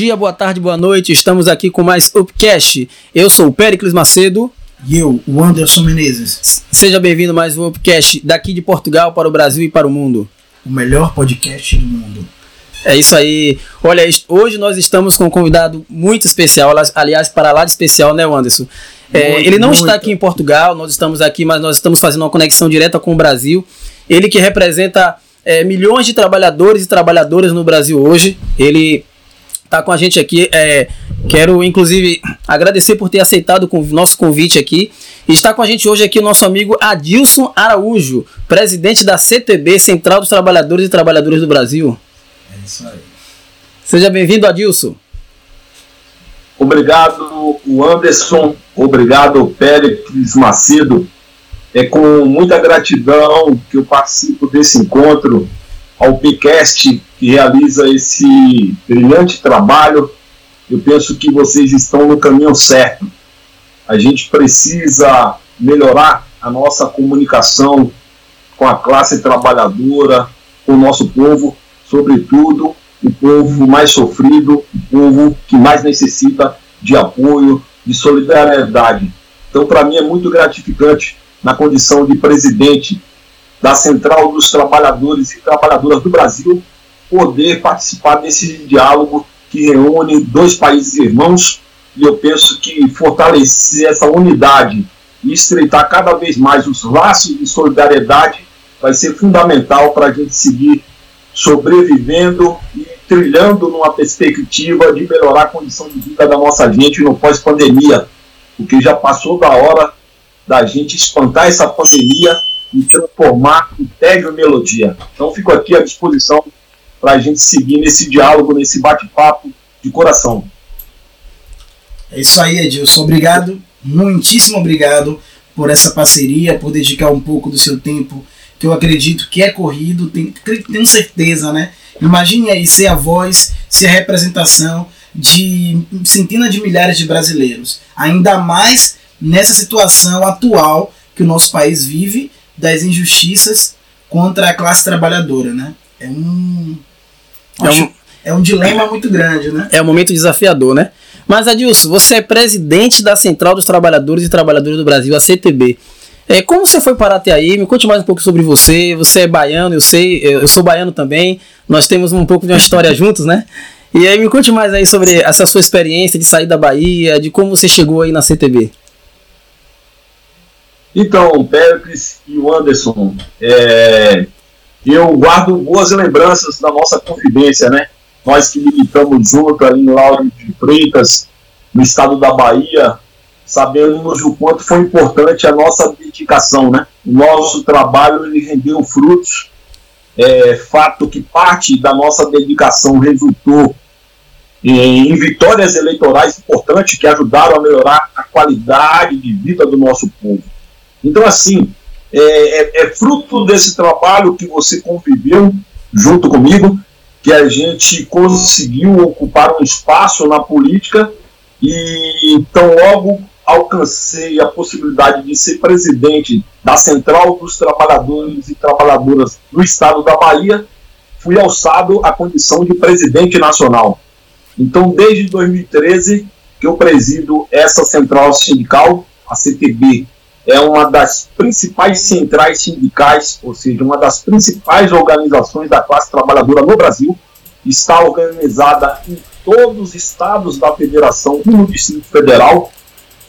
dia, boa tarde, boa noite. Estamos aqui com mais Upcast. Eu sou o Pericles Macedo. E eu, o Anderson Menezes. Seja bem-vindo a mais um Upcast daqui de Portugal para o Brasil e para o mundo. O melhor podcast do mundo. É isso aí. Olha, hoje nós estamos com um convidado muito especial, aliás, para lá de especial, né, Anderson? É, muito, ele não muito. está aqui em Portugal, nós estamos aqui, mas nós estamos fazendo uma conexão direta com o Brasil. Ele que representa é, milhões de trabalhadores e trabalhadoras no Brasil hoje. Ele está com a gente aqui. É, quero, inclusive, agradecer por ter aceitado o nosso convite aqui. E está com a gente hoje aqui o nosso amigo Adilson Araújo, presidente da CTB, Central dos Trabalhadores e Trabalhadoras do Brasil. É isso aí. Seja bem-vindo, Adilson. Obrigado, Anderson. Obrigado, Pérez Macedo é com muita gratidão que eu participo desse encontro ao PCast, que realiza esse brilhante trabalho. Eu penso que vocês estão no caminho certo. A gente precisa melhorar a nossa comunicação com a classe trabalhadora, com o nosso povo, sobretudo o povo mais sofrido, o povo que mais necessita de apoio, de solidariedade. Então, para mim, é muito gratificante na condição de presidente da Central dos Trabalhadores e Trabalhadoras do Brasil, poder participar desse diálogo que reúne dois países irmãos. E eu penso que fortalecer essa unidade e estreitar cada vez mais os laços de solidariedade vai ser fundamental para a gente seguir sobrevivendo e trilhando numa perspectiva de melhorar a condição de vida da nossa gente no pós-pandemia, porque já passou da hora da gente espantar essa pandemia e transformar em tédio melodia. Então fico aqui à disposição para a gente seguir nesse diálogo, nesse bate-papo de coração. É isso aí, Edilson. Obrigado, muitíssimo obrigado por essa parceria, por dedicar um pouco do seu tempo, que eu acredito que é corrido, tenho, tenho certeza, né? Imagine aí ser a voz, ser a representação de centenas de milhares de brasileiros. Ainda mais nessa situação atual que o nosso país vive das injustiças contra a classe trabalhadora, né? É um, é um, é um dilema muito grande, né? É um momento desafiador, né? Mas Adilson, você é presidente da Central dos Trabalhadores e Trabalhadoras do Brasil, a CTB. É, como você foi parar até aí? Me conte mais um pouco sobre você. Você é baiano, eu sei, eu sou baiano também. Nós temos um pouco de uma história juntos, né? E aí me conte mais aí sobre essa sua experiência de sair da Bahia, de como você chegou aí na CTB. Então, Péricles e o Anderson, é, eu guardo boas lembranças da nossa confidência, né? Nós que militamos junto ali em Lauro de Freitas, no estado da Bahia, sabemos o quanto foi importante a nossa dedicação, né? O nosso trabalho ele rendeu frutos, é, fato que parte da nossa dedicação resultou em vitórias eleitorais importantes que ajudaram a melhorar a qualidade de vida do nosso povo. Então, assim, é, é, é fruto desse trabalho que você conviveu junto comigo, que a gente conseguiu ocupar um espaço na política e então logo alcancei a possibilidade de ser presidente da Central dos Trabalhadores e Trabalhadoras do Estado da Bahia, fui alçado à condição de presidente nacional. Então, desde 2013 que eu presido essa central sindical, a CTB, é uma das principais centrais sindicais, ou seja, uma das principais organizações da classe trabalhadora no Brasil, está organizada em todos os estados da federação e no Distrito Federal.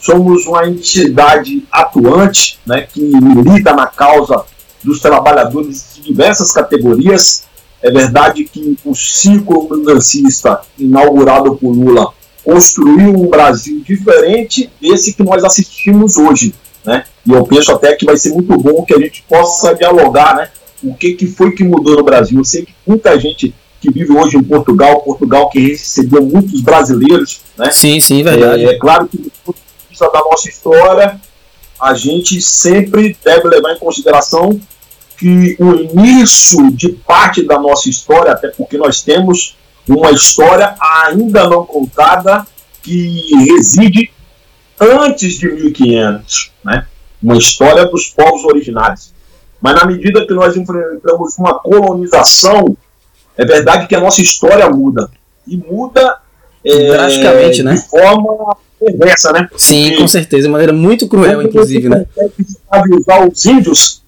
Somos uma entidade atuante né, que milita na causa dos trabalhadores de diversas categorias. É verdade que o ciclo mudancista inaugurado por Lula construiu um Brasil diferente desse que nós assistimos hoje né? E eu penso até que vai ser muito bom que a gente possa dialogar, né? O que, que foi que mudou no Brasil? Eu sei que muita gente que vive hoje em Portugal, Portugal que recebeu muitos brasileiros, né? Sim, sim, verdade. É, é claro que do vista da nossa história, a gente sempre deve levar em consideração que o início de parte da nossa história, até porque nós temos uma história ainda não contada que reside antes de 1500, né? uma história dos povos originários. Mas na medida que nós enfrentamos uma colonização, é verdade que a nossa história muda. E muda é, drasticamente, né? De forma perversa, né? Sim, com certeza, de maneira muito cruel, inclusive, né? Avisar os índios,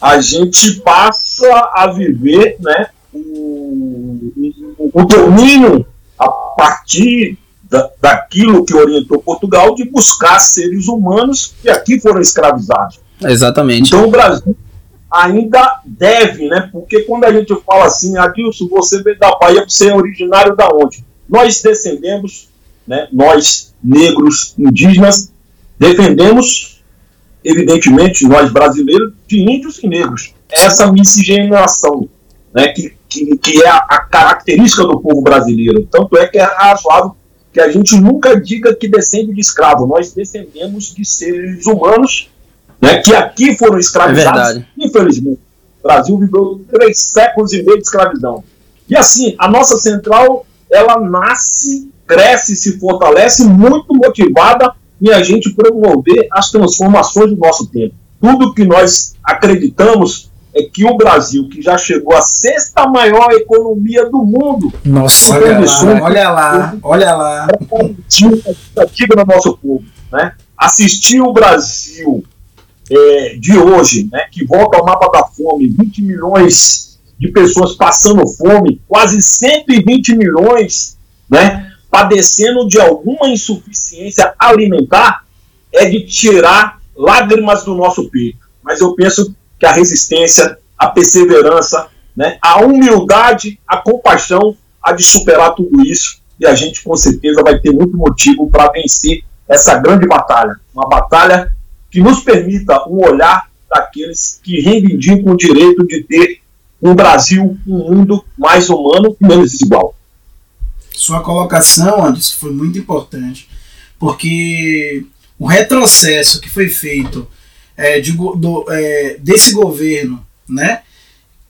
a gente passa a viver, né? O, o domínio a partir da, daquilo que orientou Portugal de buscar seres humanos que aqui foram escravizados. Exatamente. Então o Brasil ainda deve, né? Porque quando a gente fala assim, Adilson, você veio da Bahia, você é originário da onde? Nós descendemos, né? Nós negros, indígenas, defendemos, evidentemente, nós brasileiros, de índios e negros. Essa miscigenação, né? Que, que, que é a, a característica do povo brasileiro. Tanto é que é razoável que a gente nunca diga que descende de escravo. Nós descendemos de seres humanos né, que aqui foram escravizados. É infelizmente, o Brasil viveu três séculos e meio de escravidão. E assim, a nossa central, ela nasce, cresce, se fortalece, muito motivada em a gente promover as transformações do nosso tempo. Tudo que nós acreditamos é que o Brasil, que já chegou à sexta maior economia do mundo, nossa, olha lá, olha lá, olha lá, diga no nosso povo, né? Assistir o Brasil é, de hoje, né, que volta ao mapa da fome, 20 milhões de pessoas passando fome, quase 120 milhões, né, padecendo de alguma insuficiência alimentar, é de tirar lágrimas do nosso peito. Mas eu penso que a resistência, a perseverança, né, a humildade, a compaixão há de superar tudo isso e a gente com certeza vai ter muito motivo para vencer essa grande batalha. Uma batalha que nos permita um olhar daqueles que reivindicam o direito de ter um Brasil, um mundo mais humano e menos desigual. Sua colocação, Anderson, foi muito importante, porque o retrocesso que foi feito é, de, do, é, desse governo, né,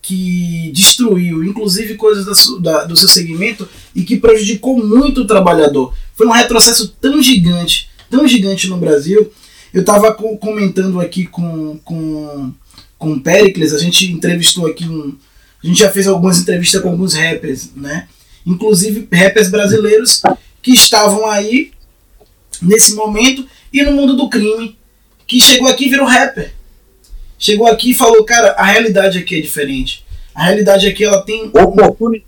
que destruiu, inclusive, coisas da, da, do seu segmento e que prejudicou muito o trabalhador. Foi um retrocesso tão gigante, tão gigante no Brasil. Eu estava comentando aqui com, com, com o Pericles, a gente entrevistou aqui um. A gente já fez algumas entrevistas com alguns rappers, né? Inclusive rappers brasileiros que estavam aí nesse momento e no mundo do crime que chegou aqui e virou rapper. Chegou aqui e falou, cara, a realidade aqui é diferente. A realidade aqui ela tem oportunidade.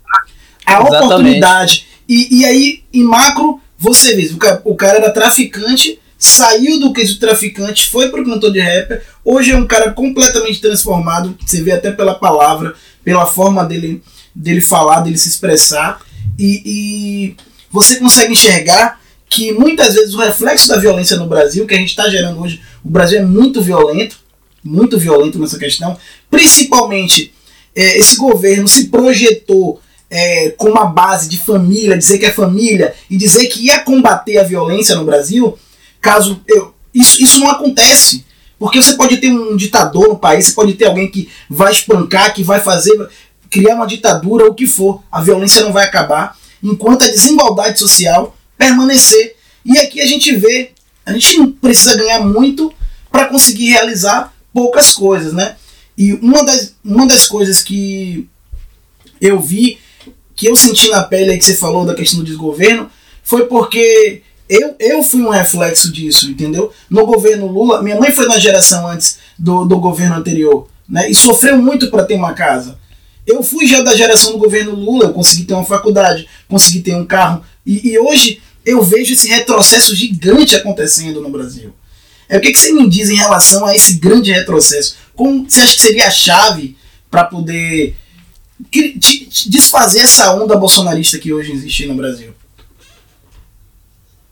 A oportunidade. E, e aí, em macro, você vê, o cara, o cara era traficante, saiu do quesito traficante, foi pro cantor de rapper, hoje é um cara completamente transformado, você vê até pela palavra, pela forma dele, dele falar, dele se expressar, e, e você consegue enxergar que muitas vezes o reflexo da violência no Brasil, que a gente está gerando hoje, o Brasil é muito violento, muito violento nessa questão, principalmente é, esse governo se projetou é, com uma base de família, dizer que é família e dizer que ia combater a violência no Brasil, caso eu, isso, isso não acontece. Porque você pode ter um ditador no país, você pode ter alguém que vai espancar, que vai fazer, criar uma ditadura, o que for. A violência não vai acabar enquanto a desigualdade social permanecer. E aqui a gente vê, a gente não precisa ganhar muito para conseguir realizar poucas coisas, né? E uma das, uma das coisas que eu vi, que eu senti na pele aí que você falou da questão do desgoverno, foi porque eu, eu fui um reflexo disso, entendeu? No governo Lula, minha mãe foi na geração antes do, do governo anterior, né? E sofreu muito para ter uma casa. Eu fui já da geração do governo Lula, eu consegui ter uma faculdade, consegui ter um carro. E, e hoje eu vejo esse retrocesso gigante acontecendo no Brasil. É, o que, que você me diz em relação a esse grande retrocesso? Como você acha que seria a chave para poder desfazer essa onda bolsonarista que hoje existe no Brasil?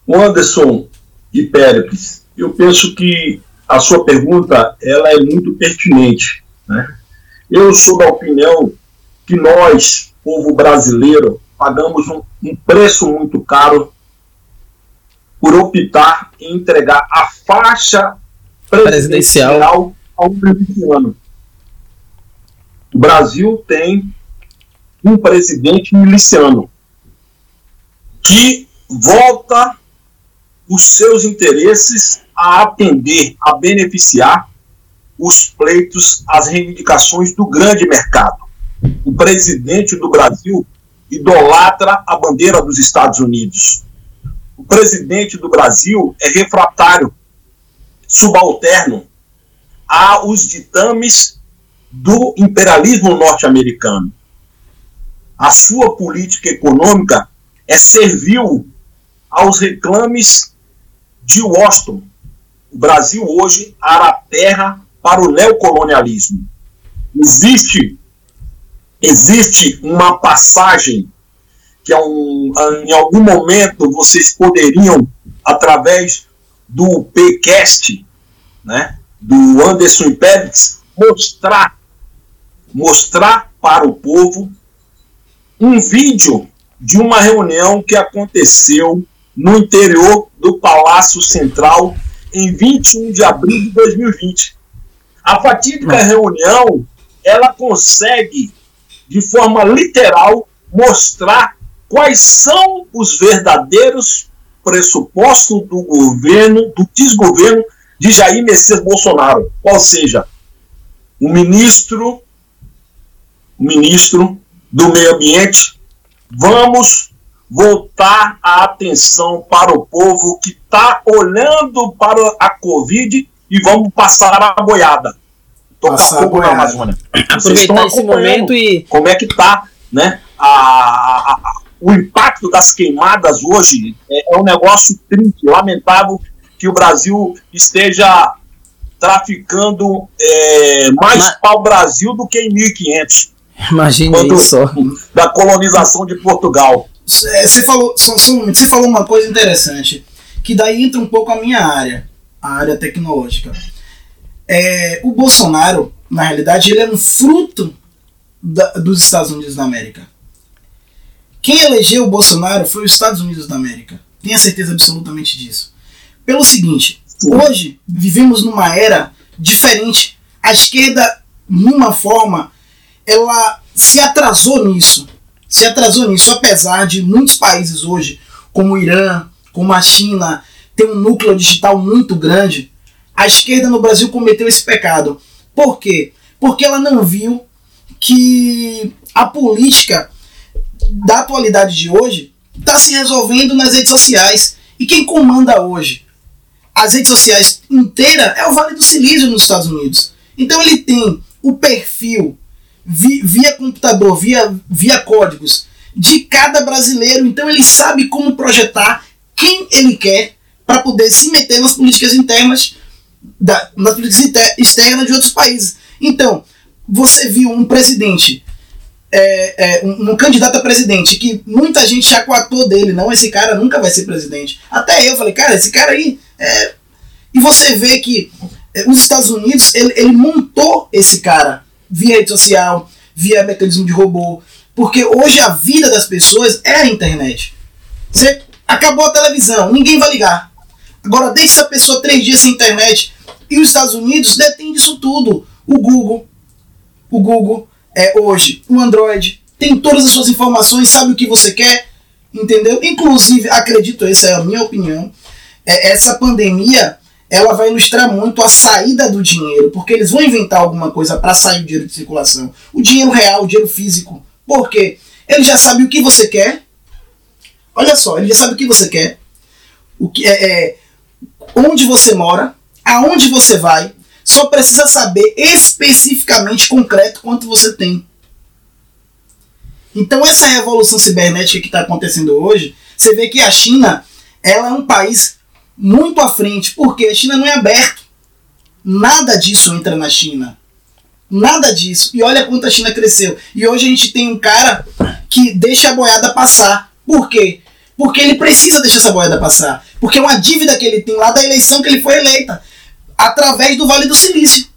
Anderson e Péricles, eu penso que a sua pergunta ela é muito pertinente. Né? Eu sou da opinião que nós, povo brasileiro, pagamos um, um preço muito caro por optar em entregar a faixa presidencial, ao miliciano. O Brasil tem um presidente miliciano que volta os seus interesses a atender, a beneficiar os pleitos, as reivindicações do grande mercado. O presidente do Brasil idolatra a bandeira dos Estados Unidos. O presidente do Brasil é refratário, subalterno aos ditames do imperialismo norte-americano. A sua política econômica é servil aos reclames de Washington. O Brasil hoje era terra para o neocolonialismo. Existe existe uma passagem que é um, em algum momento vocês poderiam, através do PCast, né, do Anderson Pérez, mostrar, mostrar para o povo um vídeo de uma reunião que aconteceu no interior do Palácio Central em 21 de abril de 2020. A fatídica reunião, ela consegue de forma literal, mostrar quais são os verdadeiros pressupostos do governo, do desgoverno de Jair Messias Bolsonaro. Ou seja, o ministro, o ministro do Meio Ambiente, vamos voltar a atenção para o povo que está olhando para a Covid e vamos passar a boiada tocar fogo na Amazônia. Aproveitar esse momento e. Como é que está né, a, a, a, o impacto das queimadas hoje é, é um negócio triste, lamentável que o Brasil esteja traficando é, mais Mas... para o Brasil do que em 1500. Imagina isso. Da colonização de Portugal. Você falou, só, só você falou uma coisa interessante, que daí entra um pouco a minha área, a área tecnológica é, o Bolsonaro, na realidade, ele é um fruto da, dos Estados Unidos da América. Quem elegeu o Bolsonaro foi os Estados Unidos da América. Tenha certeza absolutamente disso. Pelo seguinte, hoje vivemos numa era diferente. A esquerda, numa forma, ela se atrasou nisso. Se atrasou nisso, apesar de muitos países hoje, como o Irã, como a China, ter um núcleo digital muito grande a esquerda no Brasil cometeu esse pecado. Por quê? Porque ela não viu que a política da atualidade de hoje está se resolvendo nas redes sociais. E quem comanda hoje as redes sociais inteira é o Vale do Silício nos Estados Unidos. Então ele tem o perfil via, computador, via, via códigos de cada brasileiro. Então ele sabe como projetar quem ele quer para poder se meter nas políticas internas da, nas políticas externas de outros países. Então, você viu um presidente, é, é, um, um, candidato a presidente, que muita gente já coatou dele, não, esse cara nunca vai ser presidente. Até eu falei, cara, esse cara aí. É... E você vê que é, os Estados Unidos, ele, ele montou esse cara via rede social, via mecanismo de robô, porque hoje a vida das pessoas é a internet. Você acabou a televisão, ninguém vai ligar. Agora, deixa essa pessoa três dias sem internet. E os Estados Unidos detêm disso tudo. O Google, o Google é hoje, o Android, tem todas as suas informações, sabe o que você quer, entendeu? Inclusive, acredito, essa é a minha opinião, é, essa pandemia ela vai ilustrar muito a saída do dinheiro, porque eles vão inventar alguma coisa para sair o dinheiro de circulação. O dinheiro real, o dinheiro físico. Por quê? Ele já sabe o que você quer. Olha só, ele já sabe o que você quer. O que é, é onde você mora, aonde você vai, só precisa saber especificamente concreto quanto você tem. Então essa revolução cibernética que está acontecendo hoje, você vê que a China ela é um país muito à frente, porque a China não é aberto. Nada disso entra na China. Nada disso. E olha quanto a China cresceu. E hoje a gente tem um cara que deixa a boiada passar. Por quê? Porque ele precisa deixar essa boiada passar. Porque é uma dívida que ele tem lá da eleição que ele foi eleita. Através do Vale do Silício.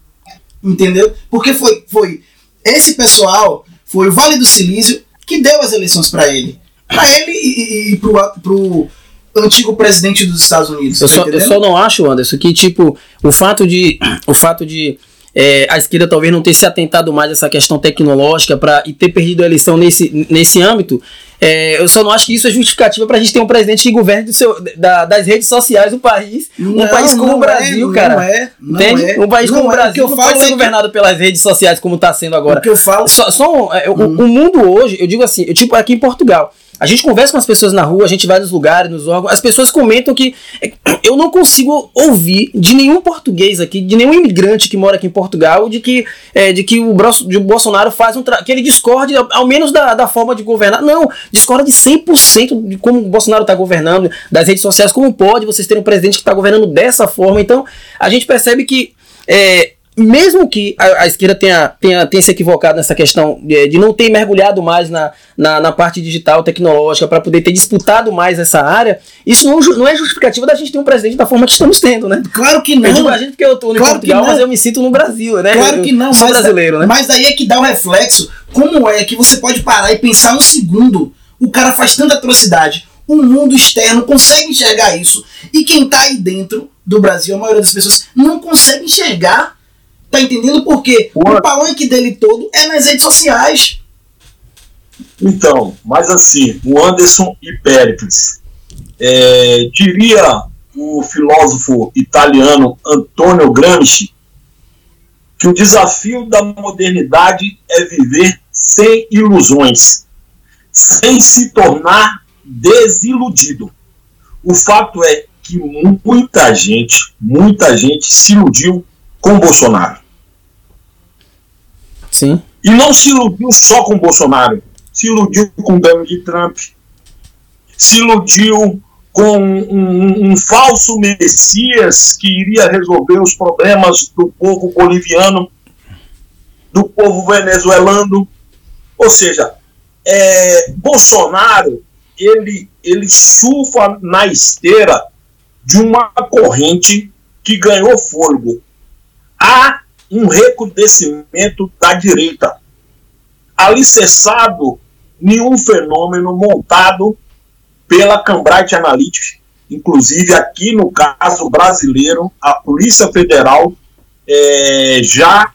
Entendeu? Porque foi, foi esse pessoal, foi o Vale do Silício que deu as eleições para ele. Para ele e, e, e pro, pro antigo presidente dos Estados Unidos. Eu só, eu só, não acho, Anderson, que tipo, o fato de. O fato de é, a esquerda talvez não ter se atentado mais a essa questão tecnológica pra, e ter perdido a eleição nesse, nesse âmbito, é, eu só não acho que isso é justificativa para a gente ter um presidente que governe do seu, da, das redes sociais do país. Não, um país como o é, Brasil, é, cara. Não é, não Entende? É. Um país como o. Brasil não pode ser é governado que... pelas redes sociais como está sendo agora. O que eu falo. Só, só um, hum. o, o mundo hoje, eu digo assim, eu, tipo aqui em Portugal. A gente conversa com as pessoas na rua, a gente vai nos lugares, nos órgãos, as pessoas comentam que eu não consigo ouvir de nenhum português aqui, de nenhum imigrante que mora aqui em Portugal, de que, é, de que o, de o Bolsonaro faz um que ele discorde ao menos da, da forma de governar. Não, discorda de 100% de como o Bolsonaro está governando, das redes sociais, como pode vocês terem um presidente que está governando dessa forma. Então, a gente percebe que é, mesmo que a, a, esquerda tenha, tenha, tenha se equivocado nessa questão de, de não ter mergulhado mais na, na, na parte digital, tecnológica, para poder ter disputado mais essa área, isso não, não é justificativa da gente ter um presidente da forma que estamos tendo, né? Claro que não. Eu digo a gente porque eu estou no claro Portugal, mas eu me sinto no Brasil, né? Claro que não. Eu sou mas brasileiro, né? Mas daí é que dá o um reflexo. Como é que você pode parar e pensar um segundo? O cara faz tanta atrocidade. O mundo externo consegue enxergar isso. E quem está aí dentro do Brasil, a maioria das pessoas, não consegue enxergar Tá entendendo por quê? O, o palanque dele todo é nas redes sociais. Então, mas assim, o Anderson e Péricles, é, diria o filósofo italiano Antonio Gramsci que o desafio da modernidade é viver sem ilusões, sem se tornar desiludido. O fato é que muita gente, muita gente se iludiu com Bolsonaro. Sim. E não se iludiu só com Bolsonaro, se iludiu com Donald Trump, se iludiu com um, um, um, falso Messias que iria resolver os problemas do povo boliviano, do povo venezuelano. Ou seja, é, Bolsonaro ele, ele surfa na esteira de uma corrente que ganhou fôlego há um recrudescimento da direita, alicerçado em um fenômeno montado pela Cambridge Analytica, inclusive aqui no caso brasileiro, a Polícia Federal é, já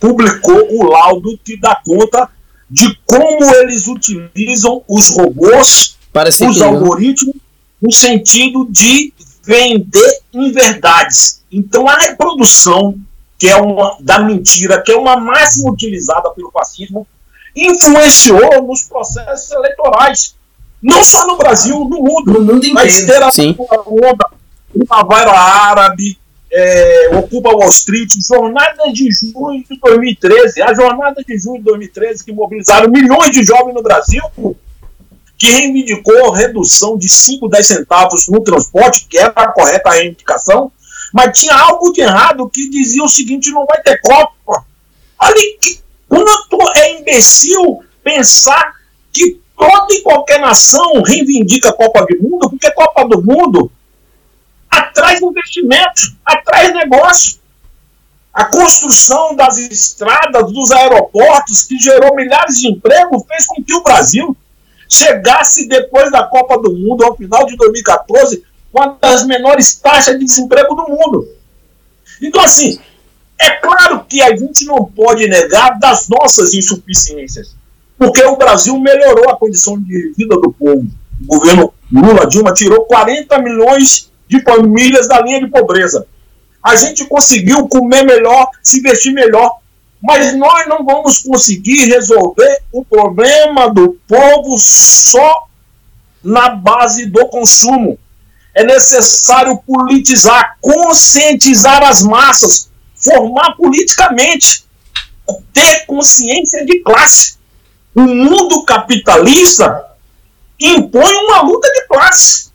publicou o laudo que dá conta de como eles utilizam os robôs, Parece os algoritmos, no sentido de vender inverdades. Então a reprodução que é uma da mentira, que é uma máxima utilizada pelo fascismo, influenciou nos processos eleitorais. Não só no Brasil, no mundo. No mundo esteira Sim. onda, Primavera Árabe, é, Ocupa Wall Street, Jornada de Junho de 2013, a Jornada de Junho de 2013 que mobilizaram milhões de jovens no Brasil, que reivindicou redução de 5, 10 centavos no transporte, que era a correta reivindicação, mas tinha algo de errado que dizia o seguinte: não vai ter Copa. Olha que quanto é imbecil pensar que toda e qualquer nação reivindica a Copa do Mundo, porque a Copa do Mundo atrai investimentos, atrai negócio. A construção das estradas, dos aeroportos, que gerou milhares de empregos, fez com que o Brasil chegasse depois da Copa do Mundo, ao final de 2014, com uma das menores taxas de desemprego do mundo. Então, assim, é claro que a gente não pode negar das nossas insuficiências, porque o Brasil melhorou a condição de vida do povo. O governo Lula Dilma tirou 40 milhões de famílias da linha de pobreza. A gente conseguiu comer melhor, se vestir melhor, mas nós não vamos conseguir resolver o problema do povo só na base do consumo. É necessário politizar, conscientizar as massas, formar politicamente, ter consciência de classe. O mundo capitalista impõe uma luta de classe.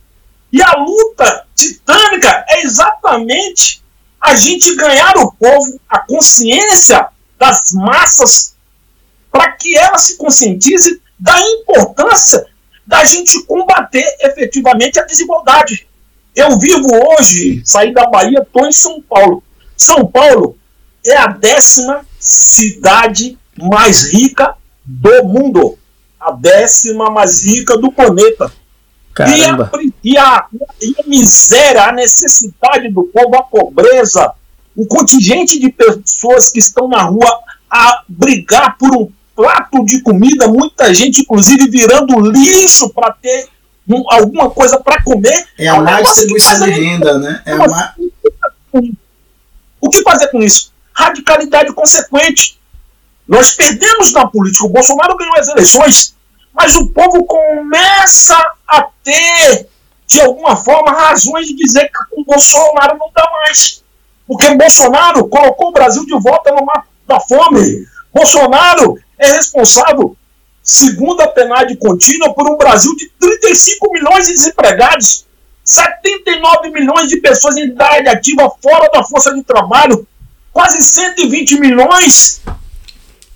E a luta titânica é exatamente a gente ganhar o povo, a consciência das massas para que ela se conscientize da importância da gente combater efetivamente a desigualdade. Eu vivo hoje, saí da Bahia, estou em São Paulo. São Paulo é a décima cidade mais rica do mundo. A décima mais rica do planeta. E a, e, a, e a miséria, a necessidade do povo, a pobreza, um contingente de pessoas que estão na rua a brigar por um prato de comida, muita gente, inclusive, virando lixo para ter um, alguma coisa para comer. É a má distribuição de renda, né? É a má... O que fazer com isso? Radicalidade consequente. Nós perdemos na política. O Bolsonaro ganhou as eleições, mas o povo começa a ter, de alguma forma, razões de dizer que o Bolsonaro não dá mais. Porque o Bolsonaro colocou o Brasil de volta no mapa da fome. Bolsonaro é responsável, segundo a PNAD contínua, por um Brasil de 35 milhões de desempregados, 79 milhões de pessoas em idade ativa fora da força de trabalho, quase 120 milhões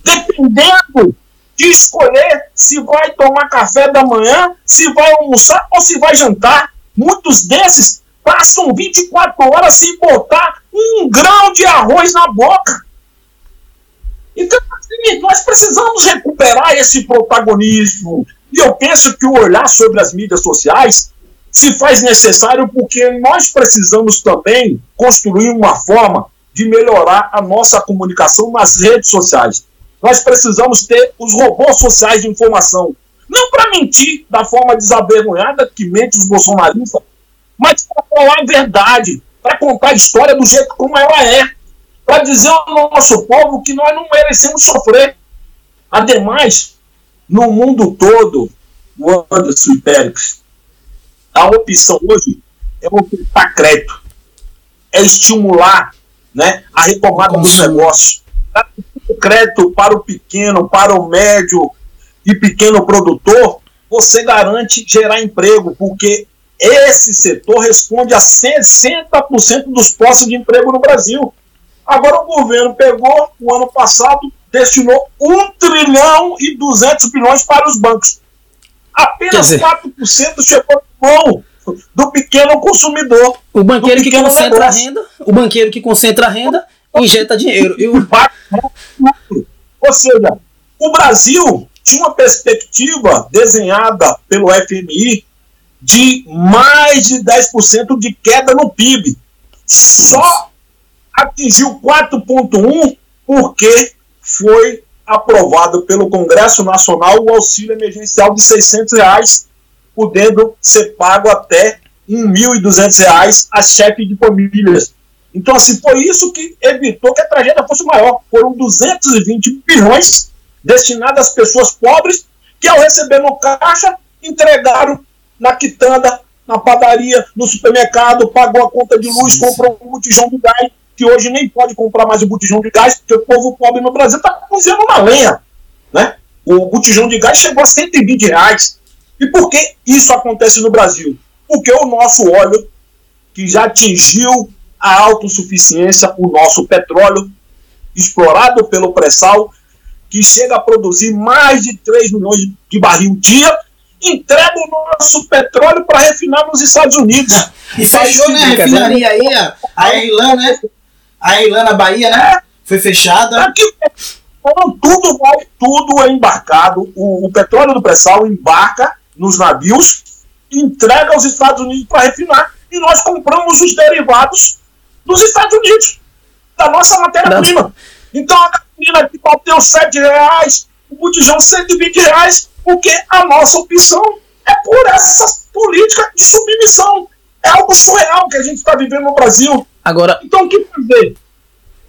dependendo de escolher se vai tomar café da manhã, se vai almoçar ou se vai jantar. Muitos desses passam 24 horas sem botar um grão de arroz na boca. Então, assim, nós precisamos recuperar esse protagonismo. E eu penso que o olhar sobre as mídias sociais se faz necessário porque nós precisamos também construir uma forma de melhorar a nossa comunicação nas redes sociais. Nós precisamos ter os robôs sociais de informação. Não para mentir da forma desavergonhada que mente os bolsonaristas, mas para falar a verdade, para contar a história do jeito como ela é para dizer ao nosso povo que nós não merecemos sofrer. Ademais, no mundo todo, o Anderson e Pérez, a opção hoje é ofertar crédito, é estimular né, a retomada dos negócios. O crédito para o pequeno, para o médio e pequeno produtor, você garante gerar emprego, porque esse setor responde a 60% dos postos de emprego no Brasil. Agora o governo pegou, o ano passado, destinou 1 trilhão e 200 bilhões para os bancos. Apenas dizer, 4% chegou mão do pequeno consumidor. O banqueiro que concentra negócio. a renda, o banqueiro que concentra a renda, injeta dinheiro. E o... Ou seja, o Brasil tinha uma perspectiva desenhada pelo FMI de mais de 10% de queda no PIB. Só atingiu 4,1 porque foi aprovado pelo Congresso Nacional o auxílio emergencial de 600 reais, podendo ser pago até R$ 1.200 a chefe de famílias. Então, assim, foi isso que evitou que a tragédia fosse maior. Foram 220 bilhões destinados às pessoas pobres que, ao receber no caixa, entregaram na quitanda, na padaria, no supermercado, pagou a conta de luz, comprou um botijão de gás que hoje nem pode comprar mais o botijão de gás, porque o povo pobre no Brasil está cozinhando uma lenha. Né? O botijão de gás chegou a 120 reais. E por que isso acontece no Brasil? Porque o nosso óleo, que já atingiu a autossuficiência, o nosso petróleo, explorado pelo pré-sal, que chega a produzir mais de 3 milhões de barril dia, entrega o nosso petróleo para refinar nos Estados Unidos. E fechou, né? A refinaria aí, a Irlanda, né? A Ilana Bahia, né? Foi fechada. Aqui, tudo vai, tudo é embarcado. O, o petróleo do pré-sal embarca nos navios, entrega aos Estados Unidos para refinar. E nós compramos os derivados dos Estados Unidos, da nossa matéria-prima. Então a gasolina que bateu 7 reais, o botijão 120 reais, porque a nossa opção é por essa política de submissão. É algo surreal que a gente está vivendo no Brasil. Agora, então o que fazer?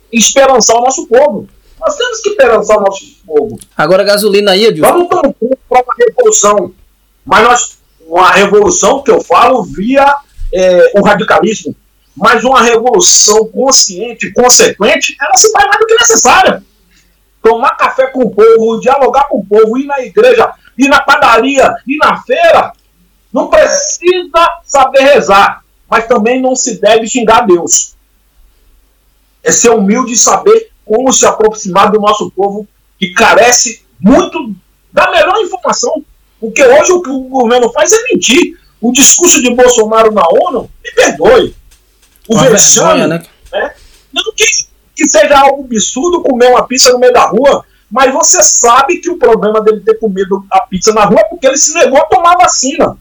Esperançar o nosso povo. Nós temos que esperançar o nosso povo. Agora, gasolina aí, Edilson. Vamos um para uma revolução. Mas nós, uma revolução que eu falo via é, o radicalismo. Mas uma revolução consciente, consequente, ela se faz mais do que necessária. Tomar café com o povo, dialogar com o povo, ir na igreja, ir na padaria, ir na feira. Não precisa saber rezar mas também não se deve xingar Deus. É ser humilde e saber como se aproximar do nosso povo que carece muito da melhor informação. Porque hoje o que o governo faz é mentir. O discurso de Bolsonaro na ONU, me perdoe. O vexame, né? né? Não que, que seja algo absurdo comer uma pizza no meio da rua, mas você sabe que o problema dele ter comido a pizza na rua é porque ele se negou a tomar vacina.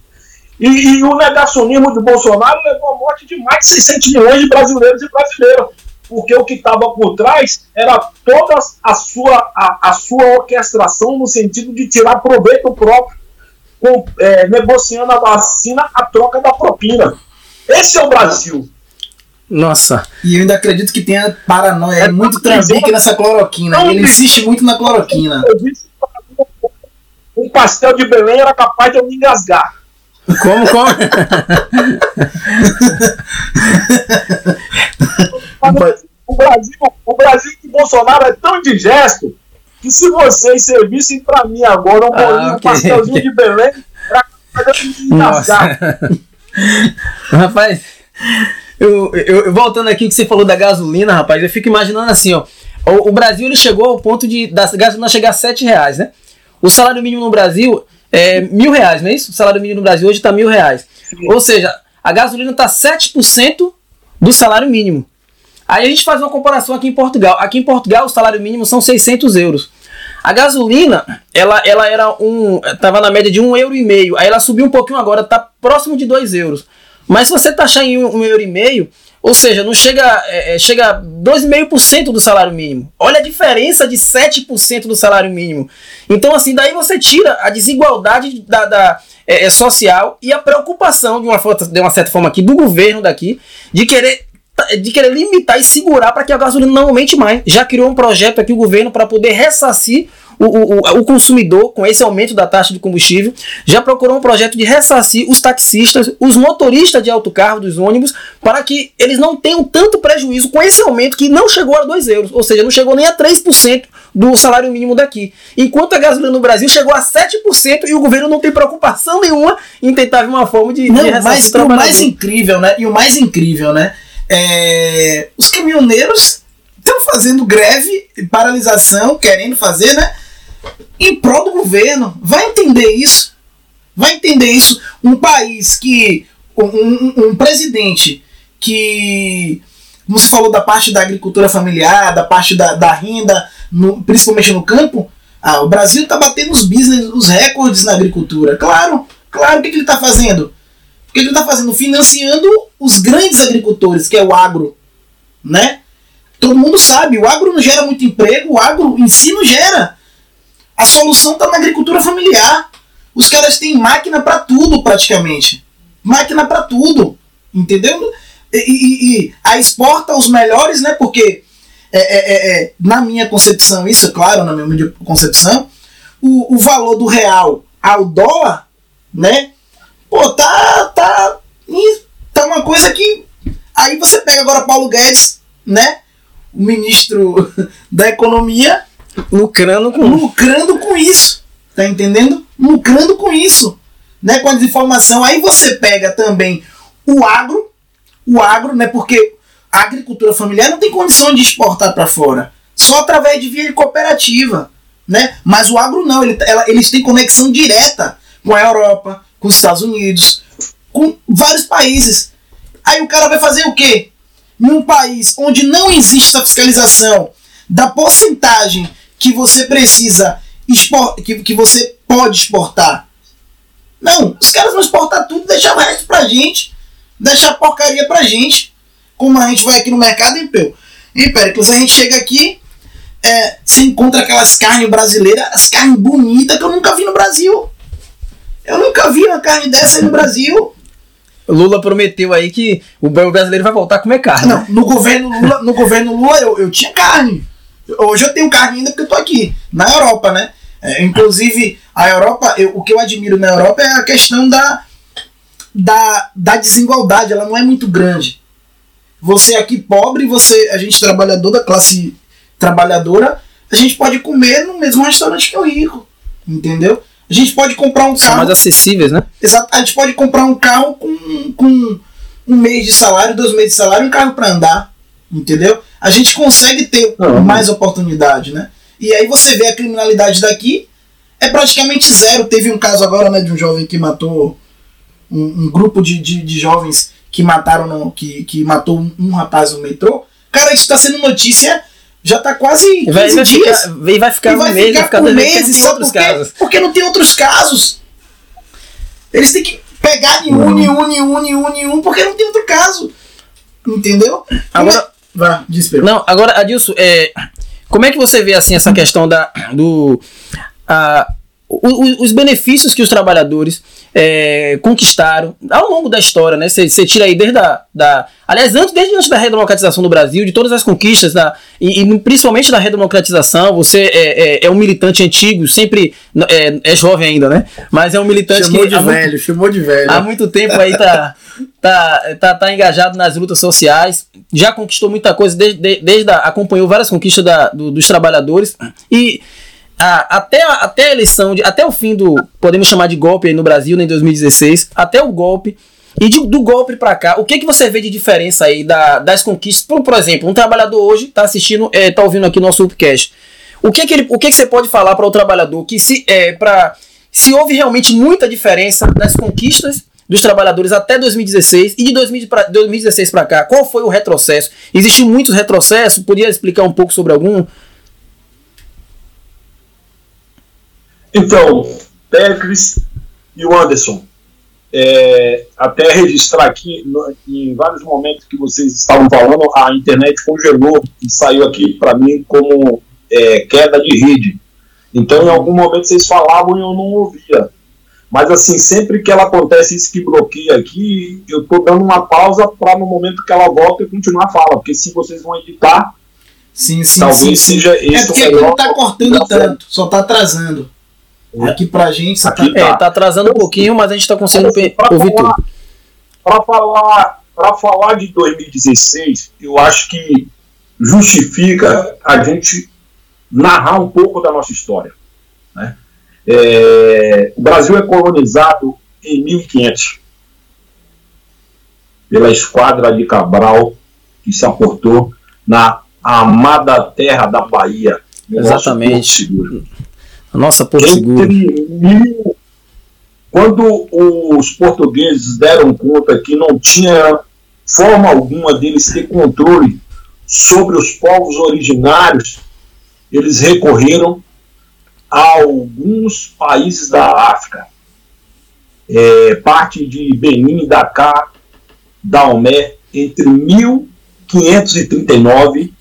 E, e, o negacionismo de Bolsonaro levou à morte de mais de 600 milhões de brasileiros e brasileiras. porque o que estava por trás era toda a sua, a, a, sua orquestração no sentido de tirar proveito próprio, com, é, negociando a vacina a troca da propina. Esse é o Brasil. Nossa. E eu ainda acredito que tenha paranoia, é muito trambique nessa cloroquina. Ele insiste muito na cloroquina. Um pastel de Belém era capaz de eu me engasgar. Como, como? o, Brasil, o Brasil de Bolsonaro é tão indigesto que se vocês servissem para mim agora um bolinho, ah, okay. um pastelzinho de Belém, capaz de me engasgar. Rapaz, eu, eu, voltando aqui o que você falou da gasolina, rapaz, eu fico imaginando assim, ó. O, o Brasil ele chegou ao ponto de da gasolina chegar a 7 reais, né? O salário mínimo no Brasil é mil reais, não é isso? O salário mínimo no Brasil hoje está mil reais. Ou seja, a gasolina está 7% do salário mínimo. Aí a gente faz uma comparação aqui em Portugal. Aqui em Portugal o salário mínimo são 600 euros. A gasolina, ela, ela era um. Tava na média de um euro e meio. Aí ela subiu um pouquinho agora, está próximo de 2 euros. Mas se você taxar em um, um euro e meio, ou seja, não chega, é, é chega a 2,5% do salário mínimo. Olha a diferença de 7% do salário mínimo. Então, assim, daí você tira a desigualdade da, da é, é social e a preocupação, de uma, de uma certa forma aqui, do governo daqui, de querer de querer limitar e segurar para que a gasolina não aumente mais. Já criou um projeto aqui o governo para poder ressarcir o, o, o, consumidor com esse aumento da taxa de combustível, já procurou um projeto de ressarcir os taxistas, os motoristas de autocarro dos ônibus, para que eles não tenham tanto prejuízo com esse aumento que não chegou a 2 euros, ou seja, não chegou nem a 3% do salário mínimo daqui. Enquanto a gasolina no Brasil chegou a 7% e o governo não tem preocupação nenhuma em tentar uma forma de, não, de mas o mais incrível, né? E o mais incrível, né? É, os caminhoneiros estão fazendo greve, paralisação, querendo fazer, né? em prol do governo. Vai entender isso. Vai entender isso. Um país que. Um, um, presidente que. Se falou da parte da agricultura familiar, da parte da, da renda, no, principalmente no campo. Ah, o Brasil está batendo os business, os recordes na agricultura. Claro, claro. O que, que ele está fazendo? O que ele está fazendo? Financiando os grandes agricultores, que é o agro. Né? Todo mundo sabe, o agro não gera muito emprego, o agro em si não gera. A solução está na agricultura familiar. Os caras têm máquina para tudo, praticamente. Máquina para tudo. Entendeu? E, e, e, a exporta os melhores, né? Porque, é, é, é, é, na minha concepção, isso é claro, na minha concepção, o, o valor do real ao dólar, né? Pô, tá, tá, tá uma coisa que. Aí você pega agora Paulo Guedes, né? O ministro da Economia, Lucrando com Lucrando com isso. Tá entendendo? Lucrando com isso. Né? Com a desinformação. Aí você pega também o agro. O agro, né? Porque a agricultura familiar não tem condição de exportar para fora. Só através de via de cooperativa. Né? Mas o agro não. Ele, ela, eles têm conexão direta com a Europa, com os Estados Unidos, com vários países. Aí o cara vai fazer o quê? Num país onde não existe a fiscalização da porcentagem que você precisa que, que você pode exportar. Não, os caras vão exportar tudo, deixar o resto pra gente, deixar porcaria pra gente. Como a gente vai aqui no mercado? Hein, Péricles? A gente chega aqui, é, você encontra aquelas carnes brasileiras, as carnes bonitas que eu nunca vi no Brasil. Eu nunca vi uma carne dessa aí no Brasil. Lula prometeu aí que o brasileiro vai voltar a comer carne. Não, no governo Lula, no governo Lula eu, eu tinha carne. Hoje eu tenho carne ainda porque eu tô aqui, na Europa, né? É, inclusive, a Europa, eu, o que eu admiro na Europa é a questão da, da, da desigualdade, ela não é muito grande. Você aqui pobre, você, a gente trabalhador da classe trabalhadora, a gente pode comer no mesmo restaurante que o rico, entendeu? A gente pode comprar um São carro. mais acessíveis, né? Exato. A gente pode comprar um carro com, com um mês de salário, dois meses de salário, um carro para andar, entendeu? a gente consegue ter uhum. mais oportunidade, né? E aí você vê a criminalidade daqui é praticamente zero. Teve um caso agora, né, de um jovem que matou um, um grupo de, de, de, jovens que mataram, no, que, que matou um, um rapaz no metrô. Cara, isso está sendo notícia já tá quase vai, vai dias. Ficar, vai, vai ficar, e vai um mês, ficar, vai ficar só porque, casos. porque não tem outros casos. Eles têm que pegar em um, em um, em um, em um, em um, porque não tem outro caso. Entendeu? Agora, Vá, desespero. Não, agora, Adilson, é, como é que você vê assim essa questão da, do. A, o, os benefícios que os trabalhadores é, conquistaram ao longo da história, né? Você tira aí desde a, da. Aliás, antes, desde antes da redemocratização do Brasil, de todas as conquistas, da, e, e principalmente da redemocratização, você é, é, é um militante antigo, sempre. É, é, jovem ainda, né? Mas é um militante chamou que. De velho, muito, chamou de velho. Há muito tempo aí tá, tá, tá, tá engajado nas lutas sociais, já conquistou muita coisa, desde, desde a, acompanhou várias conquistas da, do, dos trabalhadores. E a, até, a, até a eleição, de, até o fim do, podemos chamar de golpe aí no Brasil, né, em 2016, até o golpe, e de, do golpe para cá, o que, que você vê de diferença aí da, das conquistas? Por, por exemplo, um trabalhador hoje está assistindo, está é, tá ouvindo aqui nosso Upcast. O que que, ele, o que, que você pode falar para o trabalhador que se, é, pra, se houve realmente muita diferença das conquistas dos trabalhadores até 2016 e de 2016 para cá, qual foi o retrocesso? Existiu muitos retrocessos? Podia explicar um pouco sobre algum? Então, Pericles e o Anderson, é, até registrar aqui, no, em vários momentos que vocês estavam falando, a internet congelou e saiu aqui para mim como é, queda de rede. Então, em algum momento vocês falavam e eu não ouvia. Mas, assim, sempre que ela acontece isso que bloqueia aqui, eu estou dando uma pausa para no momento que ela volta eu continuar a fala. Porque se vocês vão editar, sim, sim, talvez sim, seja sim. É porque não está cortando tanto, só está atrasando. Aqui pra gente tá, é, tá atrasando um pouquinho, mas a gente tá conseguindo ouvir tudo. Para falar, pra falar de 2016, eu acho que justifica a gente narrar um pouco da nossa história. Né? É, o Brasil é colonizado em 1500 pela esquadra de Cabral que se aportou na amada terra da Bahia. Exatamente. Nossa, Porto Seguro. Mil, quando os portugueses deram conta que não tinha forma alguma deles ter controle sobre os povos originários, eles recorreram a alguns países da África, é, parte de Benin, Dakar, Daomé, entre 1539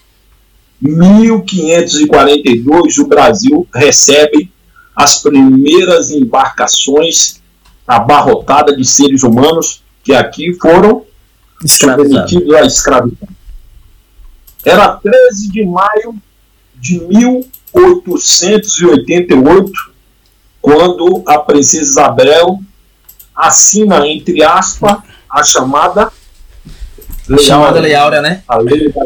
1542, o Brasil recebe as primeiras embarcações abarrotadas de seres humanos que aqui foram submetidos à escravidão. Era 13 de maio de 1888, quando a princesa Isabel assina, entre aspas, a chamada chamada Lei Áurea, né? A lei da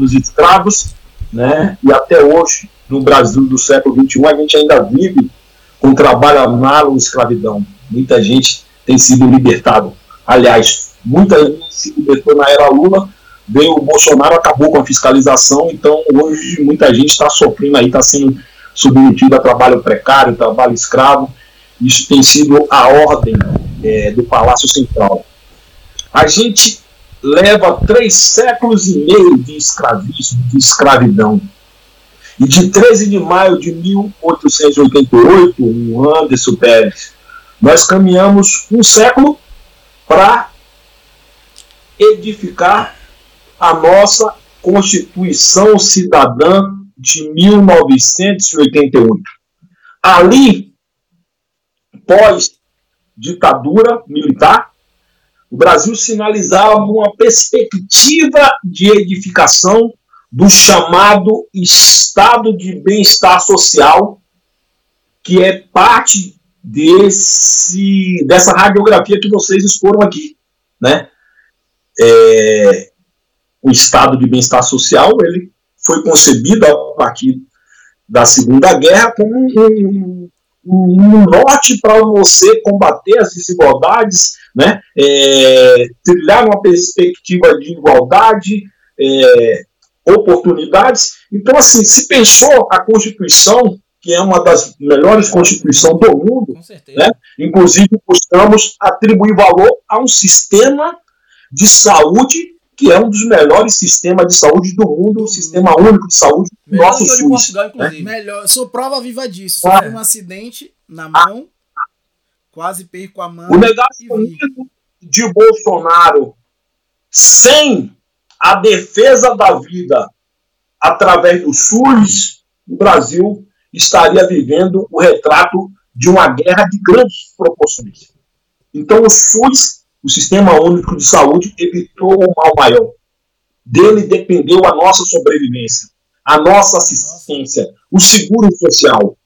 dos escravos, né? E até hoje, no Brasil do século XXI, a gente ainda vive com trabalho análogo à escravidão. Muita gente tem sido libertado. Aliás, muita gente se libertou na era Lula, veio o Bolsonaro, acabou com a fiscalização, então hoje muita gente está sofrendo aí, está sendo submetido a trabalho precário, trabalho escravo. Isso tem sido a ordem é, do Palácio Central. A gente leva três séculos e meio de escravismo, de escravidão. E de 13 de maio de 1888, o Anderson Pérez, nós caminhamos um século para edificar a nossa Constituição Cidadã de 1988. Ali, pós ditadura militar, o Brasil sinalizava uma perspectiva de edificação do chamado estado de bem-estar social, que é parte desse, dessa radiografia que vocês exporam aqui. Né? É, o estado de bem-estar social ele foi concebido a partir da Segunda Guerra como um, um norte para você combater as desigualdades, né? É, trilhar uma perspectiva de igualdade, é, oportunidades. Então, assim, se pensou a Constituição, que é uma das melhores constituições do mundo, né? inclusive buscamos atribuir valor a um sistema de saúde que é um dos melhores sistemas de saúde do mundo, o sistema único de saúde do nosso SUS. Portugal, né? inclusive. Né? Melhor, sou prova viva disso. Sofri ah. um acidente na mão, ah. quase perco a mão. O negacionismo de Bolsonaro sem a defesa da vida através do SUS, o Brasil estaria vivendo o retrato de uma guerra de grandes proporções. Então, o SUS, o Sistema Único de Saúde, evitou o mal maior. Dele dependeu a nossa sobrevivência, a nossa assistência, o seguro social.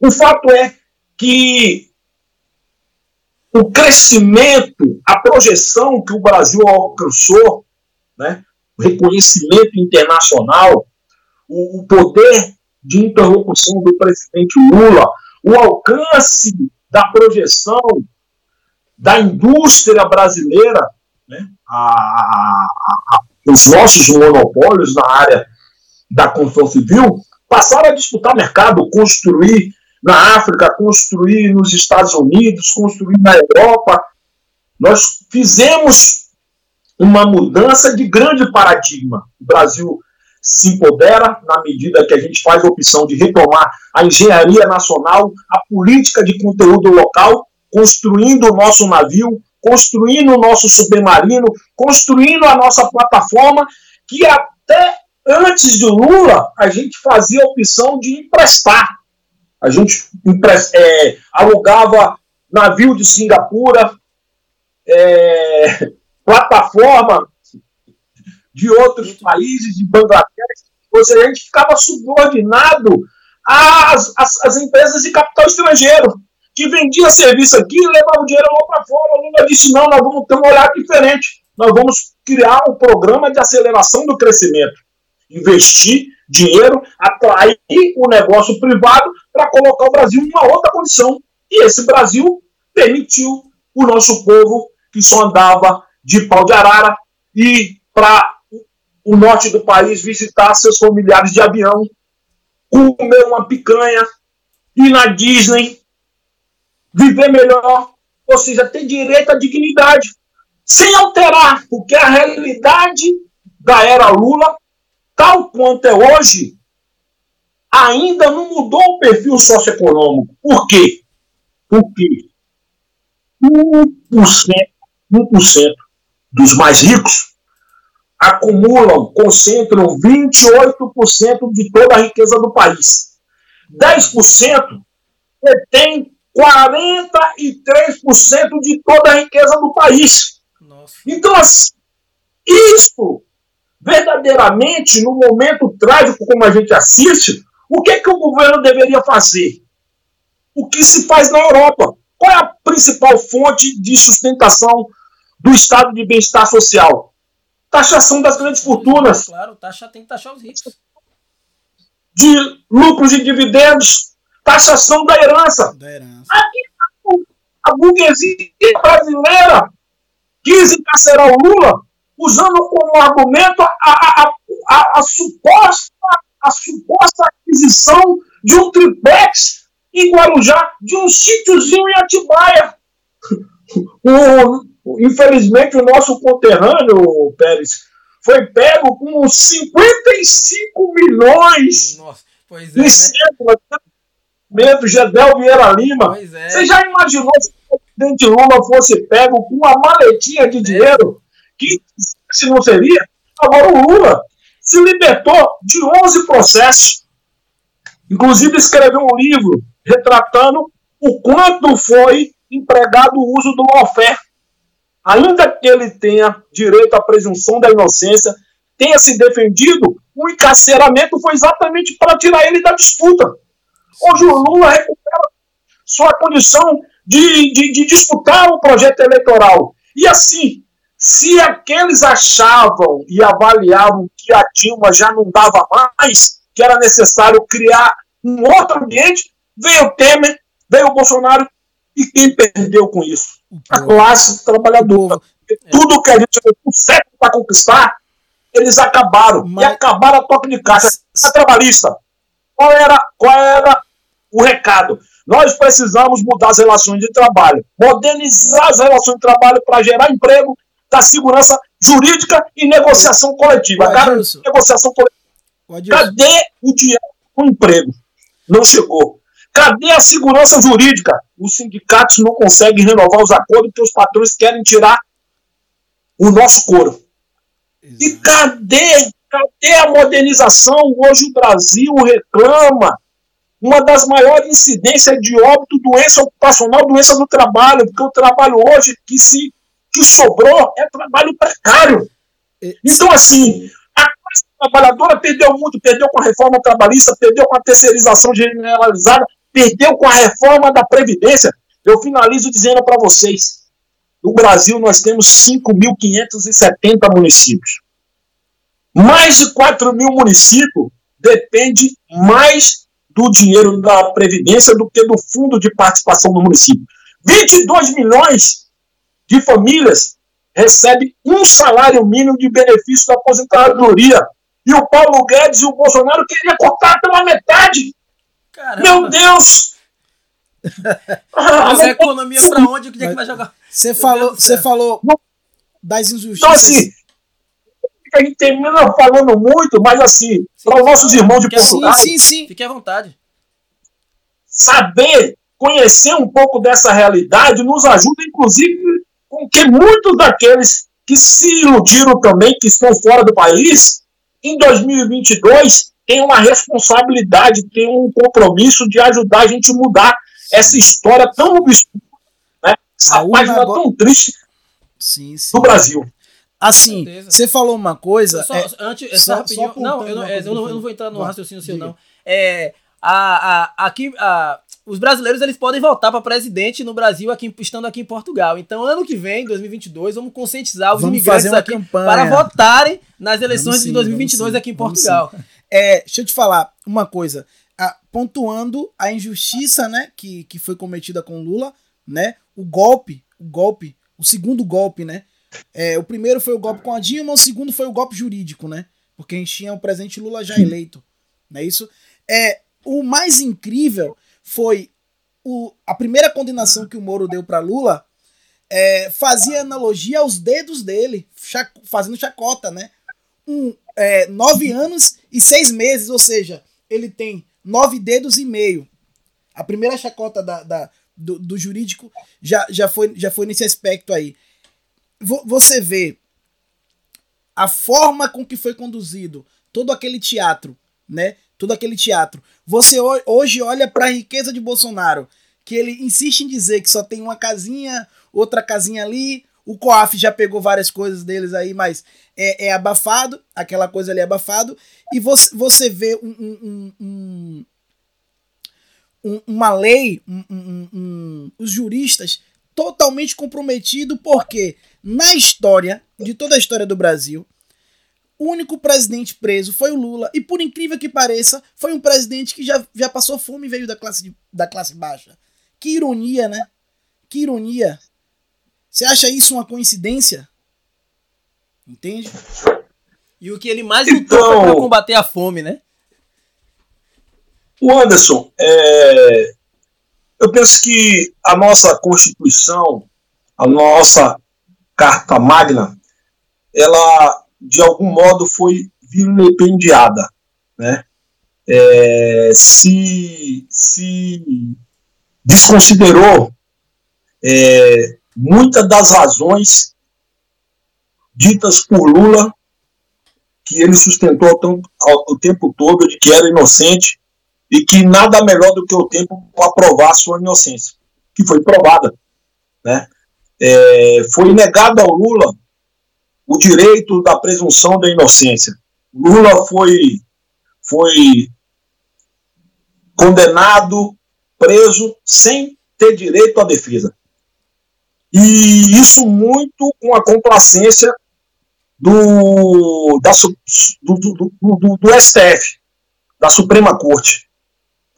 O fato é que o crescimento, a projeção que o Brasil alcançou, né, o reconhecimento internacional, o, o poder de interlocução do presidente Lula, o alcance da projeção da indústria brasileira, né, a, a, a, os nossos monopólios na área da construção civil, passaram a disputar mercado, construir na África, construir nos Estados Unidos, construir na Europa. Nós fizemos uma mudança de grande paradigma. O Brasil se empodera na medida que a gente faz a opção de retomar a engenharia nacional, a política de conteúdo local, construindo o nosso navio, construindo o nosso submarino, construindo a nossa plataforma, que até antes de Lula a gente fazia a opção de emprestar. A gente é, alugava navio de Singapura, é, plataforma de outros países, de Bangladesh, ou seja, a gente ficava subordinado às, às, às empresas de capital estrangeiro, que vendia serviço aqui e levava o dinheiro lá para fora. O Lula disse: não, nós vamos ter um olhar diferente. Nós vamos criar um programa de aceleração do crescimento. Investir dinheiro, atrair o negócio privado para colocar o Brasil em uma outra condição. E esse Brasil permitiu o nosso povo, que só andava de pau de arara, ir para o norte do país visitar seus familiares de avião, comer uma picanha, ir na Disney, viver melhor, ou seja, ter direito à dignidade, sem alterar, porque a realidade da era Lula, tal quanto é hoje, ainda não mudou o perfil socioeconômico. Por quê? Porque 1%, 1% dos mais ricos acumulam, concentram 28% de toda a riqueza do país. 10% detém 43% de toda a riqueza do país. Nossa. Então, assim, isso, verdadeiramente, no momento trágico como a gente assiste, o que, é que o governo deveria fazer? O que se faz na Europa? Qual é a principal fonte de sustentação do estado de bem-estar social? Taxação das grandes fortunas. Claro, taxa tem que taxar os ricos. De lucros e dividendos, taxação da herança. Da herança. Aqui, a burguesia brasileira quis encarcerar o Lula usando como argumento a, a, a, a, suposta, a suposta aquisição de um triplex em Guarujá, de um sítiozinho em Atibaia. O, Infelizmente, o nosso conterrâneo, Pérez, foi pego com 55 milhões Nossa, pois é, em né? Gedel Vieira Lima. É. Você já imaginou se o presidente Lula fosse pego com uma maletinha de é. dinheiro? Que se não seria? Agora o Lula se libertou de 11 processos. Inclusive escreveu um livro retratando o quanto foi empregado o uso do lawfare ainda que ele tenha direito à presunção da inocência, tenha se defendido, o encarceramento foi exatamente para tirar ele da disputa. Hoje o Lula recupera sua condição de, de, de disputar o projeto eleitoral. E assim, se aqueles achavam e avaliavam que a Dilma já não dava mais, que era necessário criar um outro ambiente, veio o Temer, veio o Bolsonaro, e quem perdeu com isso? a classe trabalhadora. É. Tudo que a gente levou certo para conquistar, eles acabaram. Mas... E acabaram a toque de caixa. A trabalhista. Qual era, qual era o recado? Nós precisamos mudar as relações de trabalho, modernizar as relações de trabalho para gerar emprego, dar segurança jurídica e negociação coletiva. Cara, negociação coletiva. Cadê o dinheiro com emprego? Não chegou. Cadê a segurança jurídica? Os sindicatos não conseguem renovar os acordos porque os patrões querem tirar o nosso couro. Exato. E cadê? Cadê a modernização? Hoje o Brasil reclama uma das maiores incidências de óbito, doença ocupacional, doença do trabalho, porque o trabalho hoje que se que sobrou é trabalho precário. Então, assim, a classe trabalhadora perdeu muito, perdeu com a reforma trabalhista, perdeu com a terceirização generalizada, perdeu com a reforma da Previdência. Eu finalizo dizendo para vocês: no Brasil nós temos 5.570 municípios. Mais de 4 mil municípios depende mais do dinheiro da Previdência do que do fundo de participação do município. 22 milhões de famílias recebem um salário mínimo de benefício da aposentadoria. E o Paulo Guedes e o Bolsonaro queriam cortar pela metade. Caramba. Meu Deus! Mas a economia para onde? O que é que vai jogar? Você falou, você falou das injustiças. Então, assim, a gente termina falando muito, mas assim, para os nossos irmãos de Portugal. Sim, sim, sim. Fique à vontade. Saber, conhecer um pouco dessa realidade nos ajuda, inclusive, com que muitos daqueles que se iludiram também, que estão fora do país, em 2022 tem uma responsabilidade, tem um compromisso de ajudar a gente a mudar essa história tão obscura, né? essa página agora... tão triste sim, sim. do Brasil. Assim, você falou uma coisa. Só, é, antes, só, só não, eu não, é, eu, não, eu não vou entrar no raciocínio seu, não. É, a, a, aqui, a, os brasileiros eles podem voltar para presidente no Brasil, aqui, estando aqui em Portugal. Então, ano que vem, 2022, vamos conscientizar os vamos imigrantes aqui campanha. para votarem nas eleições sim, de 2022 aqui em Portugal. É, deixa eu te falar uma coisa. Ah, pontuando a injustiça né, que, que foi cometida com Lula, né? O golpe, o golpe, o segundo golpe, né? É, o primeiro foi o golpe com a Dilma, o segundo foi o golpe jurídico, né? Porque a gente tinha o presidente Lula já eleito, não é isso? É, o mais incrível foi o, a primeira condenação que o Moro deu para Lula é, fazia analogia aos dedos dele, chac, fazendo chacota, né? Um, é, nove anos e seis meses, ou seja, ele tem nove dedos e meio. A primeira chacota da, da do, do, jurídico já, já, foi, já foi nesse aspecto aí. Você vê a forma com que foi conduzido todo aquele teatro, né? Todo aquele teatro. Você hoje olha para a riqueza de Bolsonaro, que ele insiste em dizer que só tem uma casinha, outra casinha ali. O COAF já pegou várias coisas deles aí, mas é, é abafado, aquela coisa ali é abafado. E você, você vê um, um, um, um uma lei, os juristas totalmente comprometido, porque na história, de toda a história do Brasil, o único presidente preso foi o Lula. E por incrível que pareça, foi um presidente que já, já passou fome e veio da classe, de, da classe baixa. Que ironia, né? Que ironia. Você acha isso uma coincidência? Entende? E o que ele mais lutou então, para combater a fome, né? O Anderson, é, eu penso que a nossa Constituição, a nossa Carta Magna, ela de algum modo foi vilipendiada, né? É, se, se desconsiderou é, muitas das razões ditas por Lula que ele sustentou o tempo todo de que era inocente e que nada melhor do que o tempo para provar sua inocência, que foi provada. Né? É, foi negado ao Lula o direito da presunção da inocência. Lula foi, foi condenado, preso, sem ter direito à defesa. E isso muito com a complacência do, da, do, do, do, do STF, da Suprema Corte.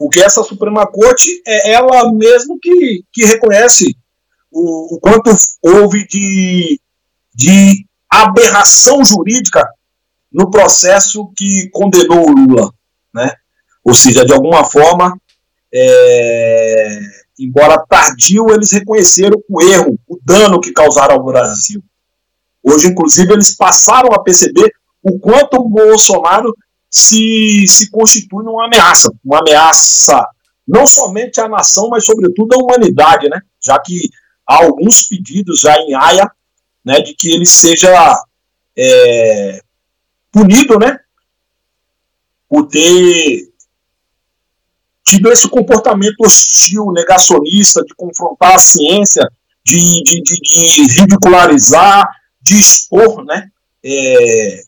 Porque essa Suprema Corte é ela mesmo que, que reconhece o, o quanto houve de, de aberração jurídica no processo que condenou o Lula. Né? Ou seja, de alguma forma, é, embora tardio, eles reconheceram o erro, o dano que causaram ao Brasil. Hoje, inclusive, eles passaram a perceber o quanto o Bolsonaro se, se constitui uma ameaça, uma ameaça não somente à nação, mas sobretudo à humanidade, né? Já que há alguns pedidos já em Haia, né, de que ele seja é, punido, né? Por ter tido esse comportamento hostil, negacionista, de confrontar a ciência, de, de, de, de ridicularizar, de expor, né? É,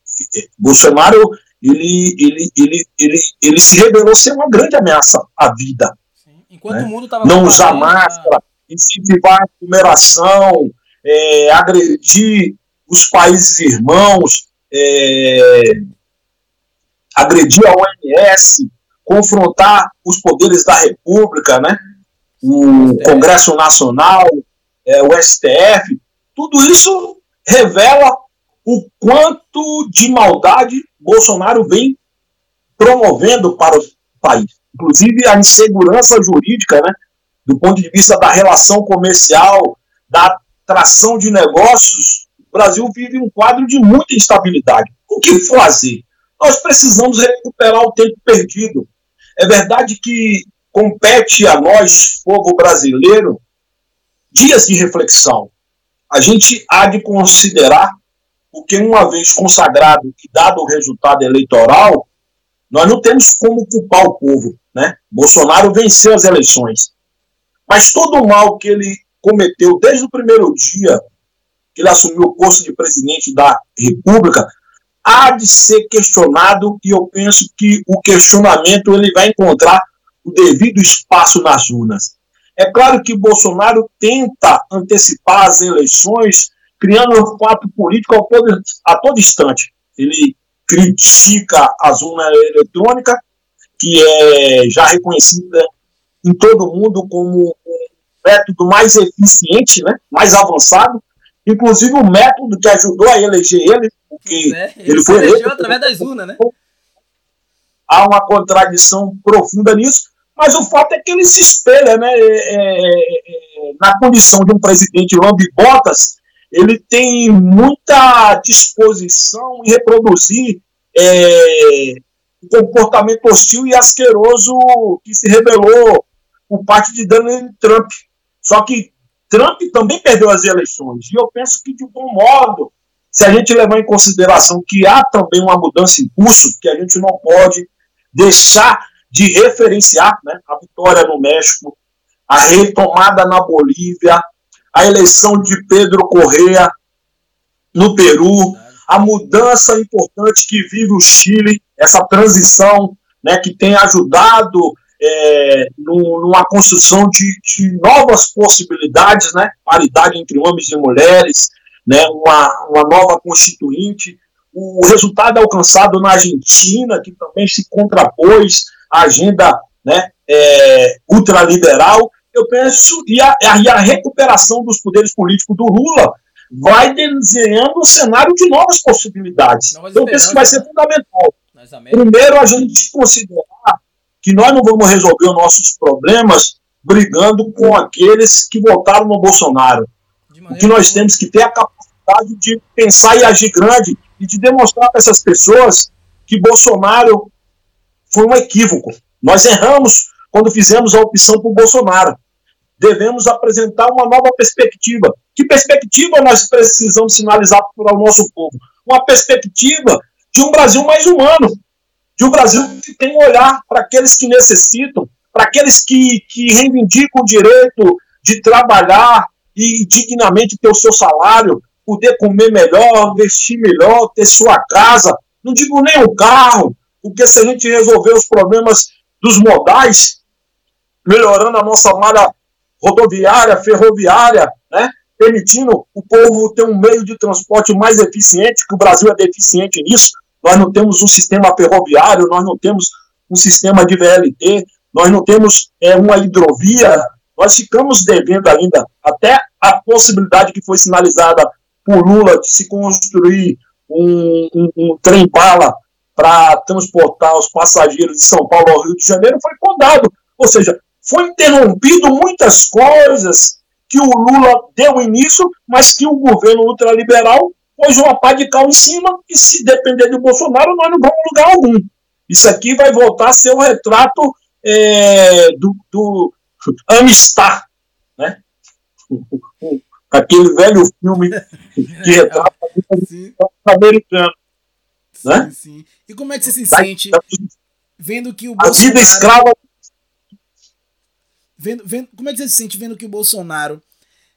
Bolsonaro ele, ele, ele, ele, ele se revelou ser uma grande ameaça à vida. Sim. Enquanto né? o mundo estava não usar máscara, incentivar a aglomeração, é, agredir os países irmãos, é, agredir a OMS, confrontar os poderes da República, né? o Congresso Nacional, é, o STF, tudo isso revela o quanto de maldade Bolsonaro vem promovendo para o país. Inclusive a insegurança jurídica, né, do ponto de vista da relação comercial, da atração de negócios, o Brasil vive um quadro de muita instabilidade. O que fazer? Nós precisamos recuperar o tempo perdido. É verdade que compete a nós, povo brasileiro, dias de reflexão. A gente há de considerar, porque uma vez consagrado e dado o resultado eleitoral, nós não temos como culpar o povo. Né? Bolsonaro venceu as eleições. Mas todo o mal que ele cometeu desde o primeiro dia que ele assumiu o posto de presidente da República há de ser questionado e eu penso que o questionamento ele vai encontrar o devido espaço nas urnas. É claro que Bolsonaro tenta antecipar as eleições, criando um fato político a todo, a todo instante. Ele critica a zona eletrônica, que é já reconhecida em todo o mundo como um método mais eficiente, né, mais avançado, inclusive o método que ajudou a eleger ele, porque é, ele, ele foi eleito através das urnas, né? Há uma contradição profunda nisso, mas o fato é que ele se espelha, né? É, é, é na condição de um presidente lambibotas, ele tem muita disposição em reproduzir é, o comportamento hostil e asqueroso que se revelou por parte de Donald Trump. Só que Trump também perdeu as eleições. E eu penso que, de bom modo, se a gente levar em consideração que há também uma mudança em curso, que a gente não pode deixar de referenciar né, a vitória no México, a retomada na Bolívia, a eleição de Pedro Correa no Peru, a mudança importante que vive o Chile, essa transição né, que tem ajudado é, numa construção de, de, novas possibilidades, né, paridade entre homens e mulheres, né, uma, uma nova constituinte, o resultado alcançado na Argentina, que também se contrapôs à agenda né, é, ultraliberal, eu penso, e a, e a recuperação dos poderes políticos do Lula vai desenhando um cenário de novas possibilidades. Novas então, eu penso que vai ser né? fundamental. Primeiro, a gente considerar que nós não vamos resolver os nossos problemas brigando com aqueles que votaram no Bolsonaro. O que nós temos que ter a capacidade de pensar e agir grande e de demonstrar para essas pessoas que Bolsonaro foi um equívoco. Nós erramos quando fizemos a opção por Bolsonaro. Devemos apresentar uma nova perspectiva. Que perspectiva nós precisamos sinalizar para o nosso povo? Uma perspectiva de um Brasil mais humano, de um Brasil que tem um olhar para aqueles que necessitam, para aqueles que, que reivindicam o direito de trabalhar e dignamente ter o seu salário, poder comer melhor, vestir melhor, ter sua casa. Não digo nem o carro, porque se a gente resolver os problemas dos modais, melhorando a nossa malha rodoviária, ferroviária, né? permitindo o povo ter um meio de transporte mais eficiente, que o Brasil é deficiente nisso. Nós não temos um sistema ferroviário, nós não temos um sistema de VLT, nós não temos é, uma hidrovia, nós ficamos devendo ainda até a possibilidade que foi sinalizada por Lula de se construir um, um, um trem-bala para transportar os passageiros de São Paulo ao Rio de Janeiro foi podado. Ou seja, foi interrompido muitas coisas que o Lula deu início, mas que o governo ultraliberal pôs uma pá de cal em cima e se depender do Bolsonaro, nós não vamos lugar algum. Isso aqui vai voltar a ser o um retrato é, do, do Amistar, né? aquele velho filme que retrata o americano. Sim, né? sim. E como é que você se sente vendo que o Bolsonaro... A vida escrava... Vendo, vendo, como é que você se sente vendo que o Bolsonaro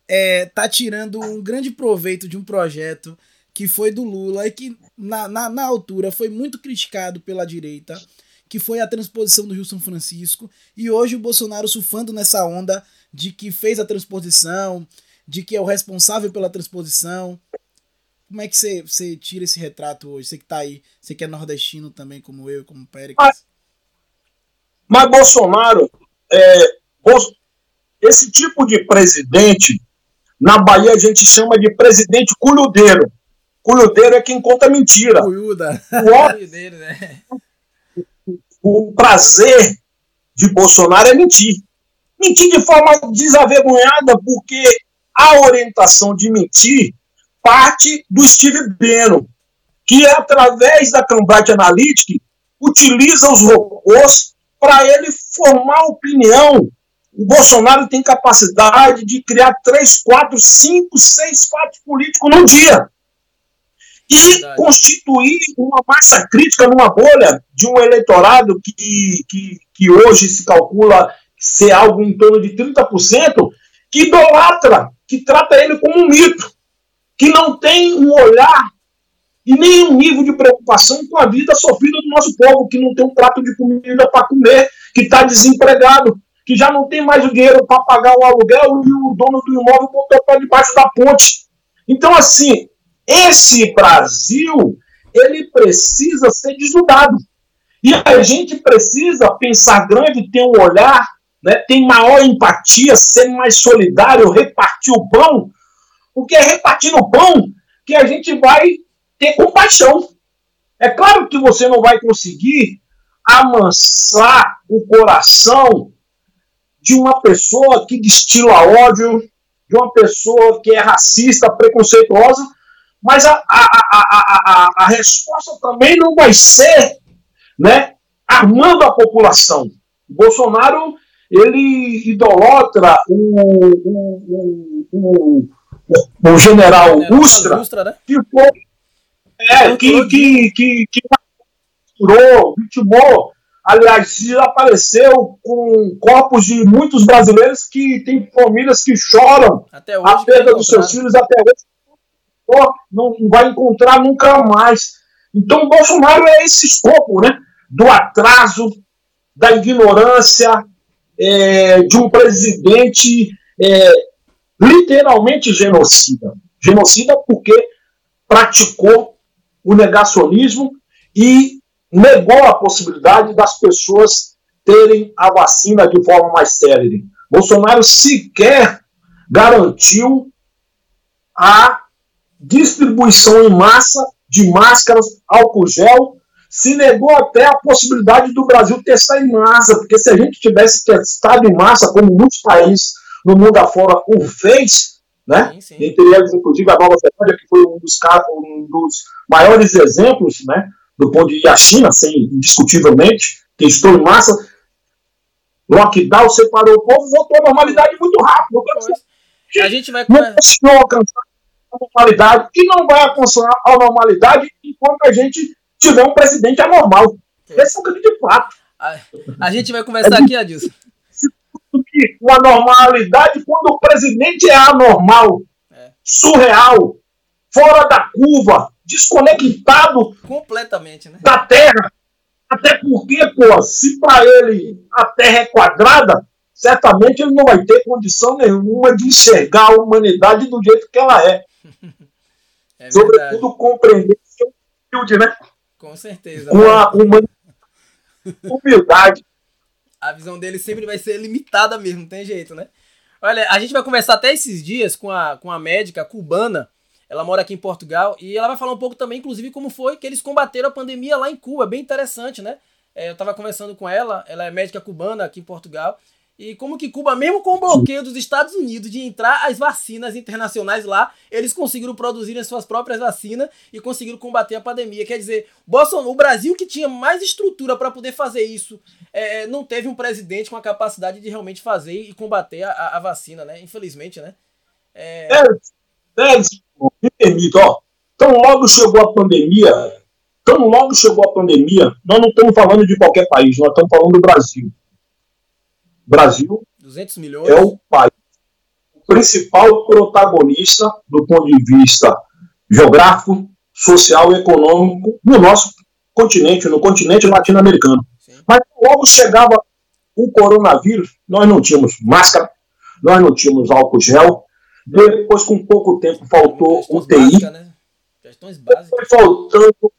é, tá tirando um grande proveito de um projeto que foi do Lula e que na, na, na altura foi muito criticado pela direita, que foi a transposição do Rio São Francisco, e hoje o Bolsonaro surfando nessa onda de que fez a transposição, de que é o responsável pela transposição. Como é que você, você tira esse retrato hoje? Você que tá aí, você que é nordestino também, como eu, como Pérez. Mas, mas Bolsonaro, é, esse tipo de presidente, na Bahia a gente chama de presidente culhudeiro. Culhudeiro é quem conta mentira. Culhuda. O, né? o prazer de Bolsonaro é mentir. Mentir de forma desavergonhada, porque a orientação de mentir parte do Steve Bannon, que através da Cambridge Analytica utiliza os robôs para ele formar opinião. O Bolsonaro tem capacidade de criar três, quatro, cinco, seis fatos políticos num dia e Verdade. constituir uma massa crítica numa bolha de um eleitorado que, que, que hoje se calcula ser algo em torno de 30%, que idolatra, que trata ele como um mito, que não tem um olhar e nem um nível de preocupação com a vida sofrida do nosso povo, que não tem um prato de comida para comer, que está desempregado, que já não tem mais o dinheiro para pagar o aluguel e o dono do imóvel botou para debaixo da ponte. Então, assim, esse Brasil, ele precisa ser desnudado. E a gente precisa pensar grande, ter um olhar, né, ter maior empatia, ser mais solidário, repartir o pão, porque é repartindo o pão que a gente vai ter compaixão. É claro que você não vai conseguir amansar o coração de uma pessoa que destila ódio, de uma pessoa que é racista, preconceituosa, mas a, a, a, a, resposta também não vai ser né, armando a população. O Bolsonaro ele idolatra o, o, o, o, o general Ustra, Ustra né? que foi é, que, que, que, que vitimou, aliás, apareceu com corpos de muitos brasileiros que têm famílias que choram a perda dos seus filhos até hoje não vai encontrar nunca mais. Então, o Bolsonaro é esse escopo né, do atraso, da ignorância, é, de um presidente é, literalmente genocida. Genocida porque praticou o negacionismo e negou a possibilidade das pessoas terem a vacina de forma mais célere. Bolsonaro sequer garantiu a distribuição em massa de máscaras, álcool gel, se negou até a possibilidade do Brasil testar em massa, porque se a gente tivesse testado em massa, como muitos países no mundo afora o fez, né? Sim, sim. Entre eles, inclusive, a Nova Zelândia, que foi um dos, um dos maiores exemplos, né? Do ponto de a China, sem indiscutivelmente, testou em massa. Lockdown separou o povo, voltou à normalidade muito rápido. A gente vai. Não conseguiu alcançar normalidade e não vai alcançar a normalidade enquanto a gente tiver um presidente anormal. Esse é o grande fato. A, a gente vai conversar é aqui, Adilson. Uma normalidade quando o presidente é anormal, é. surreal, fora da curva, desconectado completamente né? da Terra. Até porque, pô, se para ele a Terra é quadrada, certamente ele não vai ter condição nenhuma de enxergar a humanidade do jeito que ela é. é Sobretudo compreender seu humilde, né? Com certeza. Com a humildade. A visão dele sempre vai ser limitada mesmo, não tem jeito, né? Olha, a gente vai conversar até esses dias com a, com a médica cubana. Ela mora aqui em Portugal e ela vai falar um pouco também, inclusive, como foi que eles combateram a pandemia lá em Cuba. Bem interessante, né? É, eu estava conversando com ela, ela é médica cubana aqui em Portugal, e como que Cuba, mesmo com o bloqueio dos Estados Unidos de entrar as vacinas internacionais lá, eles conseguiram produzir as suas próprias vacinas e conseguiram combater a pandemia. Quer dizer, Bolsonaro, o Brasil que tinha mais estrutura para poder fazer isso, é, é, não teve um presidente com a capacidade de realmente fazer e combater a, a, vacina, né? Infelizmente, né? É... É, me permita, ó. Tão logo chegou a pandemia, tão logo chegou a pandemia, nós não estamos falando de qualquer país, nós estamos falando do Brasil. Brasil 200 milhões. é o país o principal protagonista do ponto de vista geográfico, social e econômico no nosso continente, no continente latino-americano. Mas logo chegava o coronavírus, nós não tínhamos máscara, nós não tínhamos álcool gel. Depois, com pouco tempo, faltou UTI. Básica, né? Questões básicas. Foi faltando,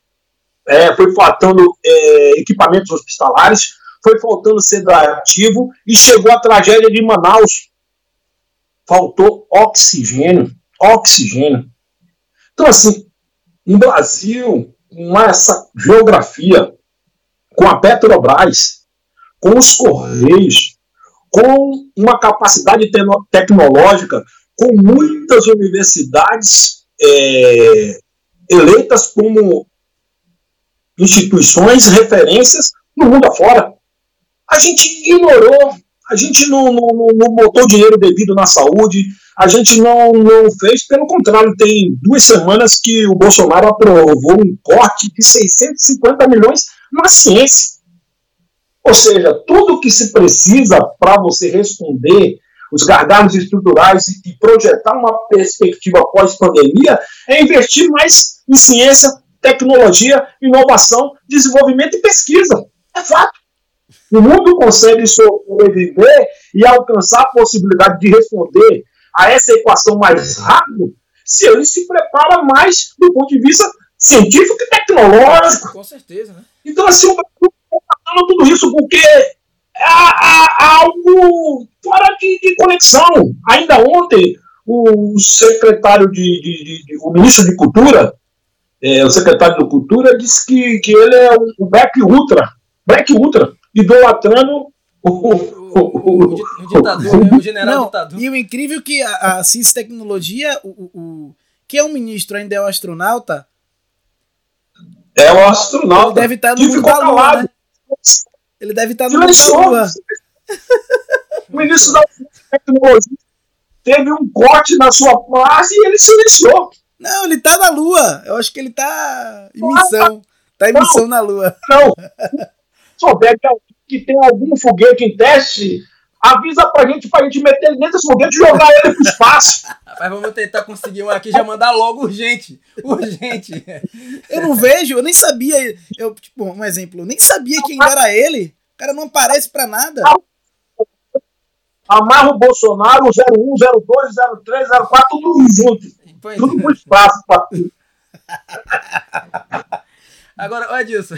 é, foi faltando é, equipamentos hospitalares, foi faltando sedativo e chegou a tragédia de Manaus. Faltou oxigênio. Oxigênio. Então, assim, no Brasil, com essa geografia, com a Petrobras, com os Correios, com uma capacidade tecnológica, com muitas universidades é, eleitas como instituições, referências no mundo afora. A gente ignorou, a gente não, não, não botou dinheiro devido na saúde, a gente não, não fez, pelo contrário, tem duas semanas que o Bolsonaro aprovou um corte de 650 milhões na ciência. Ou seja, tudo que se precisa para você responder os gargalos estruturais e projetar uma perspectiva pós-pandemia é investir mais em ciência, tecnologia, inovação, desenvolvimento e pesquisa. É fato. O mundo consegue sobreviver e alcançar a possibilidade de responder a essa equação mais rápido se ele se prepara mais do ponto de vista científico e tecnológico. Com certeza, né? Então, assim, o Brasil está tudo isso porque há, algo fora de, de, conexão. Ainda ontem, o secretário de, de, de o ministro de Cultura, é, o secretário de Cultura, disse que, que ele é o, o Black Ultra, Black Ultra, idolatrando o, o, o, o, ditador, né? o general Não, ditador. E o incrível é que a, a ciência e tecnologia, o, o, que é um ministro ainda é um astronauta. É um astronauta. Ele deve estar no mundo da lua, né? Ele deve estar no Lula. O ministro da Tecnologia teve um corte na sua frase e ele silenciou. Não, ele tá na Lua. Eu acho que ele tá em missão. Tá em missão na Lua. Não. Souber que tem algum foguete em teste, avisa pra gente, pra gente meter ele dentro desse foguete e jogar ele pro espaço. Mas vamos tentar conseguir um aqui já mandar logo urgente. Urgente. Eu não vejo, eu nem sabia. Eu, tipo, um exemplo, eu nem sabia quem era ele. O cara não aparece pra nada. Amarra o Bolsonaro, 01, 02, 03, 04, tudo junto. Pois tudo pro espaço. Pra... Agora, olha disso.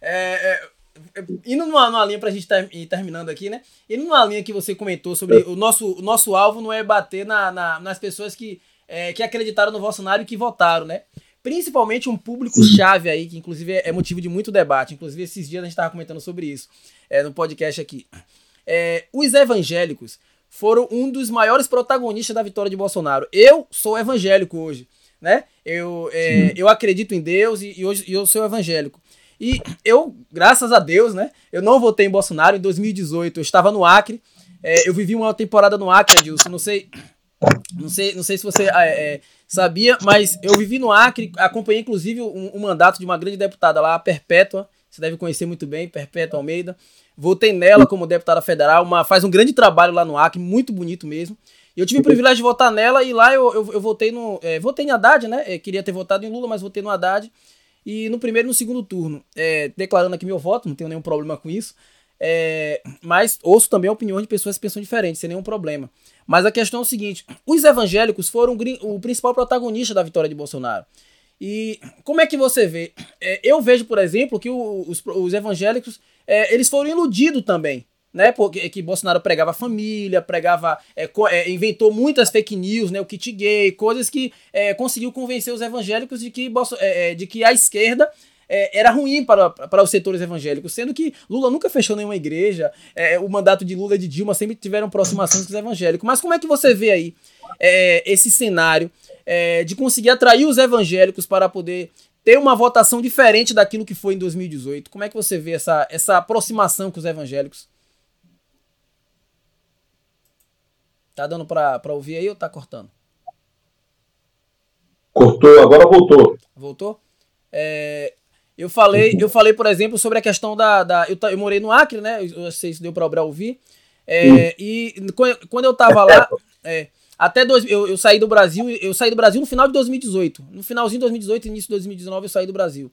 É, é, indo numa, numa linha pra gente ter, ir terminando aqui, né? Indo numa linha que você comentou sobre o nosso, o nosso alvo não é bater na, na nas pessoas que, é, que acreditaram no Bolsonaro e que votaram, né? Principalmente um público-chave aí, que inclusive é motivo de muito debate. Inclusive, esses dias a gente estava comentando sobre isso é, no podcast aqui. É, os evangélicos foram um dos maiores protagonistas da vitória de Bolsonaro. Eu sou evangélico hoje, né? Eu, é, eu acredito em Deus e, e hoje eu sou evangélico. E eu, graças a Deus, né? Eu não votei em Bolsonaro em 2018. Eu estava no Acre. É, eu vivi uma temporada no Acre, Adilson. Não sei. Não sei, não sei se você é, é, sabia, mas eu vivi no Acre, acompanhei inclusive um, um, mandato de uma grande deputada lá, a Perpétua, você deve conhecer muito bem, Perpétua Almeida. Votei nela como deputada federal, uma, faz um grande trabalho lá no Acre, muito bonito mesmo. Eu tive o privilégio de votar nela e lá eu, eu, eu votei no. É, votei em Haddad, né? Eu é, queria ter votado em Lula, mas votei no Haddad. E no primeiro e no segundo turno, é, declarando aqui meu voto, não tenho nenhum problema com isso. É, mas ouço também a opinião de pessoas que pensam diferente, sem nenhum problema. Mas a questão é o seguinte: os evangélicos foram o principal protagonista da vitória de Bolsonaro. E como é que você vê? É, eu vejo, por exemplo, que os, os, evangélicos é, eles foram iludidos também né? Porque que Bolsonaro pregava família, pregava, é, é, inventou muitas fake news, né? O kit gay, coisas que é, conseguiu convencer os evangélicos de que, é, é, de que a esquerda é, era ruim para, para os setores evangélicos, sendo que Lula nunca fechou nenhuma igreja, o mandato de Lula e de Dilma sempre tiveram aproximações com os evangélicos. Mas como é que você vê aí esse cenário de conseguir atrair os evangélicos para poder ter uma votação diferente daquilo que foi em 2018? Como é que você vê essa, essa aproximação com os evangélicos? Tá dando pra, pra ouvir aí ou tá cortando? Cortou, agora voltou. Voltou? É, eu falei, eu falei, por exemplo, sobre a questão da. da eu, eu morei no Acre, né? Eu não sei se deu para o ouvir. É, e quando eu tava lá, é, até dois, eu, eu saí do Brasil, eu saí do Brasil no final de 2018. No finalzinho de 2018, início de 2019, eu saí do Brasil.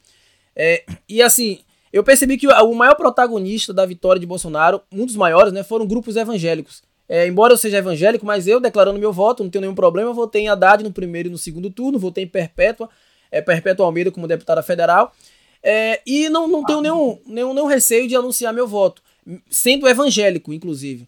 É, e assim, eu percebi que o maior protagonista da vitória de Bolsonaro, um dos maiores, né, foram grupos evangélicos. É, embora eu seja evangélico, mas eu, declarando meu voto, não tenho nenhum problema, votei em Haddad no primeiro e no segundo turno, votei em Perpétua, é, Perpétua Almeida como deputada federal, é, e não, não tenho nenhum, nenhum, nenhum receio de anunciar meu voto, sendo evangélico, inclusive.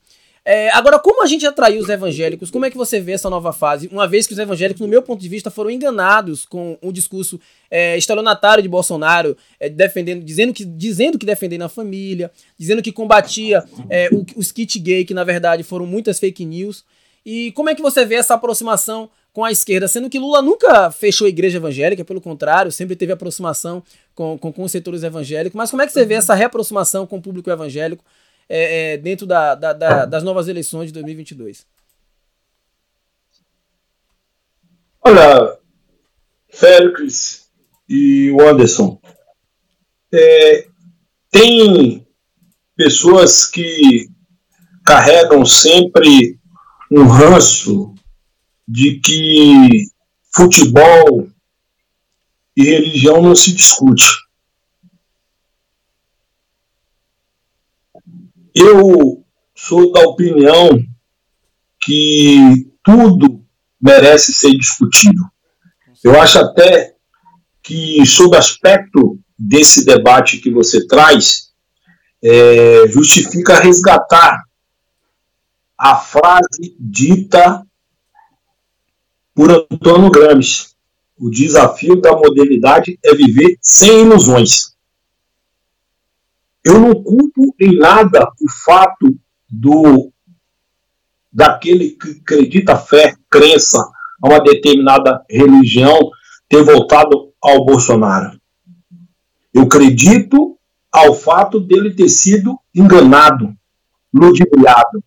É, agora, como a gente atraiu os evangélicos? Como é que você vê essa nova fase? Uma vez que os evangélicos, no meu ponto de vista, foram enganados com um discurso é, estelionatário de Bolsonaro, é, defendendo, dizendo que, dizendo que defendendo a família, dizendo que combatia é, o, os kit gay, que na verdade foram muitas fake news. E como é que você vê essa aproximação com a esquerda, sendo que Lula nunca fechou a igreja evangélica, pelo contrário, sempre teve aproximação com, com, com os setores evangélicos. Mas como é que você vê essa reaproximação com o público evangélico? É, é, dentro da, da, da, das novas eleições de 2022? Olha, Félix e o Anderson, é, tem pessoas que carregam sempre um ranço de que futebol e religião não se discute. Eu sou da opinião que tudo merece ser discutido. Eu acho até que, sob aspecto desse debate que você traz, é, justifica resgatar a frase dita por Antônio Gramsci: o desafio da modernidade é viver sem ilusões. Eu não culpo em nada o fato do daquele que acredita fé, crença a uma determinada religião ter voltado ao Bolsonaro. Eu acredito ao fato dele ter sido enganado, ludibriado.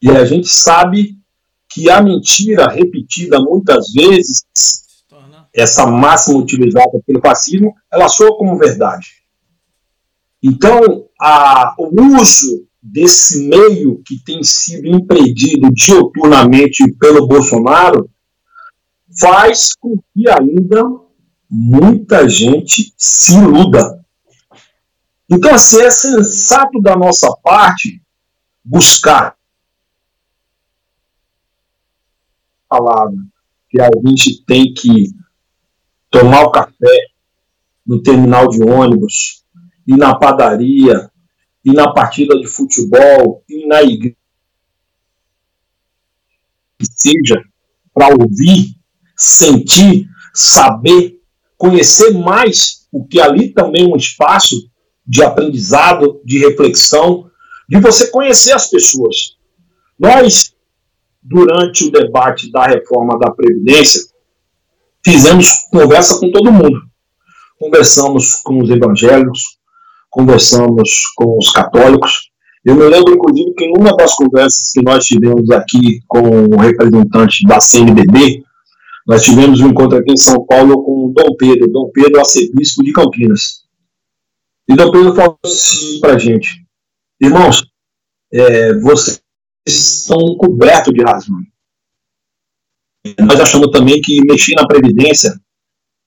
E a gente sabe que a mentira repetida muitas vezes, essa máxima utilizada pelo fascismo, ela soa como verdade. Então, a, o uso desse meio que tem sido empreendido dioturnamente pelo Bolsonaro faz com que ainda muita gente se iluda. Então, assim, é sensato da nossa parte buscar a palavra que a gente tem que tomar o café no terminal de ônibus, e na padaria, e na partida de futebol, e na igreja, que seja para ouvir, sentir, saber, conhecer mais, porque ali também é um espaço de aprendizado, de reflexão, de você conhecer as pessoas. Nós, durante o debate da reforma da Previdência, fizemos conversa com todo mundo. Conversamos com os evangélicos, conversamos com os católicos. Eu me lembro, inclusive, que em uma das conversas que nós tivemos aqui com o representante da CNBB, nós tivemos um encontro aqui em São Paulo com o Dom Pedro, Dom Pedro, arcebispo de Campinas. E Dom Pedro falou assim para a gente: irmãos, é, vocês estão cobertos de razão. Nós achamos também que mexer na Previdência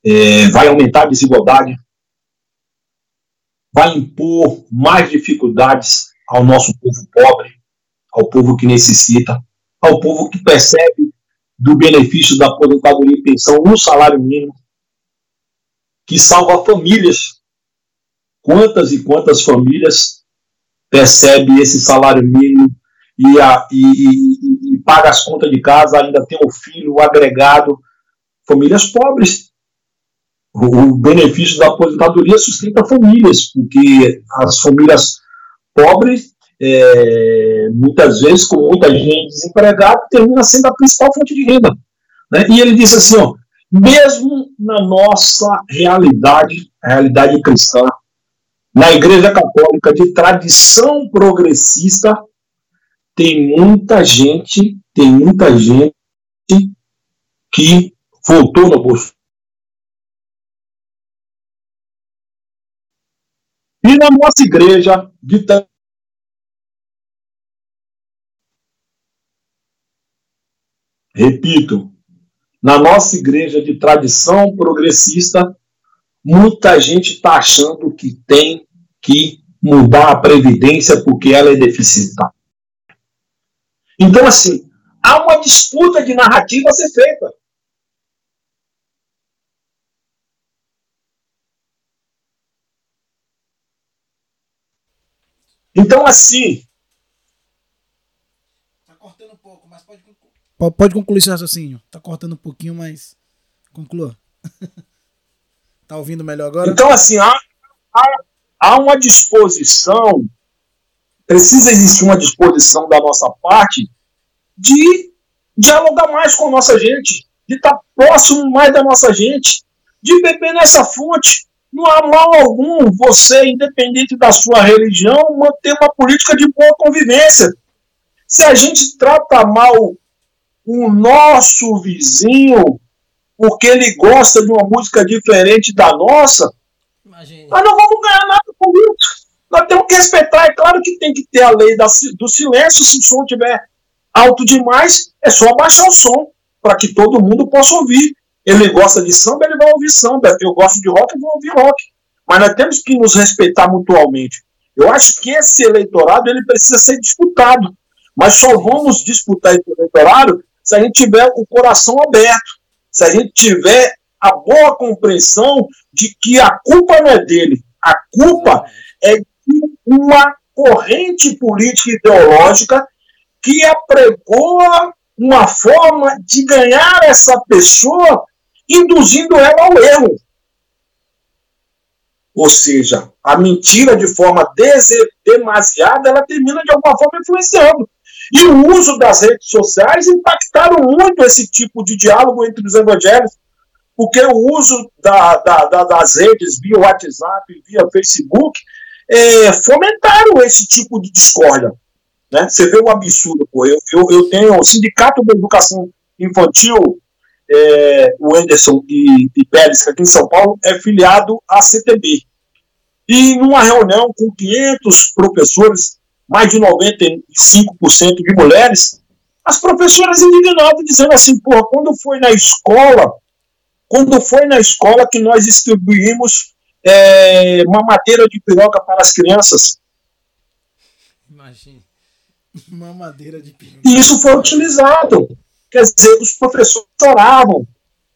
é, vai aumentar a desigualdade, vai impor mais dificuldades ao nosso povo pobre, ao povo que necessita, ao povo que percebe do benefício da aposentadoria e pensão no salário mínimo, que salva famílias. Quantas e quantas famílias percebe esse salário mínimo e, a, e, e, e paga as contas de casa, ainda tem o filho agregado? Famílias pobres o benefício da aposentadoria sustenta famílias, porque as famílias pobres, é, muitas vezes, com muita gente desempregada, termina sendo a principal fonte de renda. Né? E ele disse assim: ó, mesmo na nossa realidade, realidade cristã, na Igreja Católica de tradição progressista, tem muita gente, tem muita gente que voltou no bolso. E na nossa igreja de Repito, na nossa igreja de tradição progressista, muita gente está achando que tem que mudar a Previdência porque ela é deficitária. Então, assim, há uma disputa de narrativa a ser feita. Então, assim. Tá cortando um pouco, mas pode concluir. Pode concluir seu raciocínio. Tá cortando um pouquinho, mas. Conclua. tá ouvindo melhor agora? Então, assim, há, há, há uma disposição. Precisa existir uma disposição da nossa parte de dialogar mais com a nossa gente, de estar próximo mais da nossa gente, de beber nessa fonte. Não há mal algum você, independente da sua religião, manter uma política de boa convivência. Se a gente trata mal o nosso vizinho porque ele gosta de uma música diferente da nossa, Imagine. nós não vamos ganhar nada com isso. Nós temos que respeitar. É claro que tem que ter a lei do silêncio. Se o som estiver alto demais, é só abaixar o som para que todo mundo possa ouvir. Ele gosta de samba, ele vai ouvir samba. Eu gosto de rock, eu vou ouvir rock. Mas nós temos que nos respeitar mutualmente. Eu acho que esse eleitorado ele precisa ser disputado. Mas só vamos disputar esse eleitorado se a gente tiver o coração aberto, se a gente tiver a boa compreensão de que a culpa não é dele, a culpa é de uma corrente política ideológica que apregoa uma forma de ganhar essa pessoa induzindo ela ao erro. Ou seja, a mentira de forma demasiada, ela termina de alguma forma influenciando. E o uso das redes sociais impactaram muito esse tipo de diálogo entre os evangélicos, porque o uso da, da, da, das redes via WhatsApp, via Facebook, é, fomentaram esse tipo de discórdia. Né? Você vê o absurdo, pô. Eu, eu, eu tenho o Sindicato da Educação Infantil é, o Anderson e, e Pérez, aqui em São Paulo, é filiado à CTB. E numa reunião com 500 professores, mais de 95% de mulheres, as professoras indignadas dizendo assim, porra, quando foi na escola, quando foi na escola que nós distribuímos é, uma madeira de piroca para as crianças. Imagina. Mamadeira de piroca. E isso foi utilizado. Quer dizer, os professores choravam,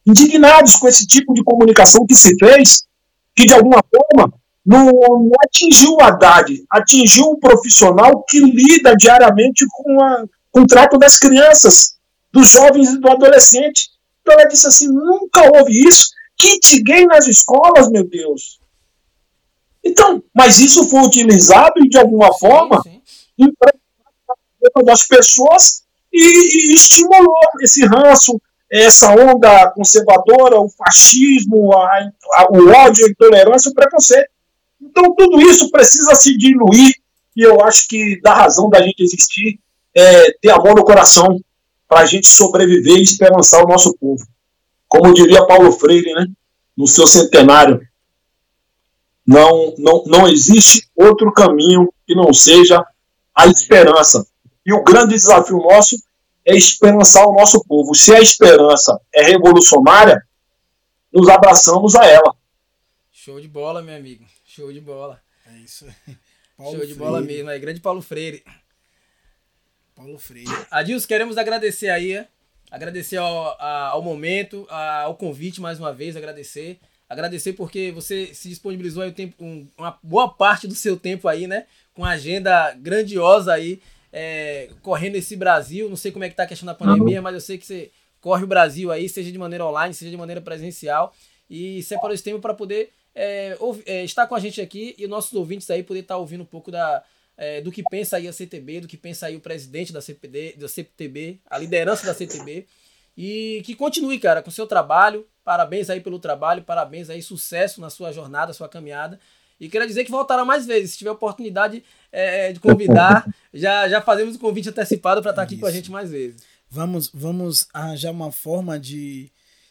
indignados com esse tipo de comunicação que se fez, que de alguma forma não, não atingiu o Haddad, atingiu um profissional que lida diariamente com, a, com o trato das crianças, dos jovens e do adolescente. Então ela disse assim: nunca houve isso. Kit gay nas escolas, meu Deus. Então, mas isso foi utilizado de alguma forma das pessoas e, e estimulou esse ranço, essa onda conservadora, o fascismo, a, a, o ódio, a intolerância, o preconceito. Então, tudo isso precisa se diluir, e eu acho que da razão da gente existir é ter amor no coração para a gente sobreviver e esperançar o nosso povo. Como diria Paulo Freire, né, no seu centenário, não, não, não existe outro caminho que não seja a esperança. E o grande desafio nosso é esperançar o nosso povo. Se a esperança é revolucionária, nos abraçamos a ela. Show de bola, meu amigo. Show de bola. É isso. Paulo Show Freire. de bola mesmo. É grande Paulo Freire. Paulo Freire. Adilson, queremos agradecer aí, agradecer ao, ao momento, ao convite mais uma vez, agradecer. Agradecer porque você se disponibilizou aí o tempo, um, uma boa parte do seu tempo aí, né? Com agenda grandiosa aí é, correndo esse Brasil. Não sei como é que tá a questão da pandemia, uhum. mas eu sei que você corre o Brasil aí, seja de maneira online, seja de maneira presencial. E separou esse tempo para poder é, é, estar com a gente aqui e nossos ouvintes aí poder estar tá ouvindo um pouco da, é, do que pensa aí a CTB, do que pensa aí o presidente da CPD, da CTB, a liderança da CTB. E que continue, cara, com o seu trabalho. Parabéns aí pelo trabalho, parabéns aí, sucesso na sua jornada, sua caminhada. E quero dizer que voltará mais vezes. Se tiver oportunidade é, de convidar, já, já fazemos o convite antecipado para estar aqui Isso. com a gente mais vezes. Vamos, vamos arranjar uma forma de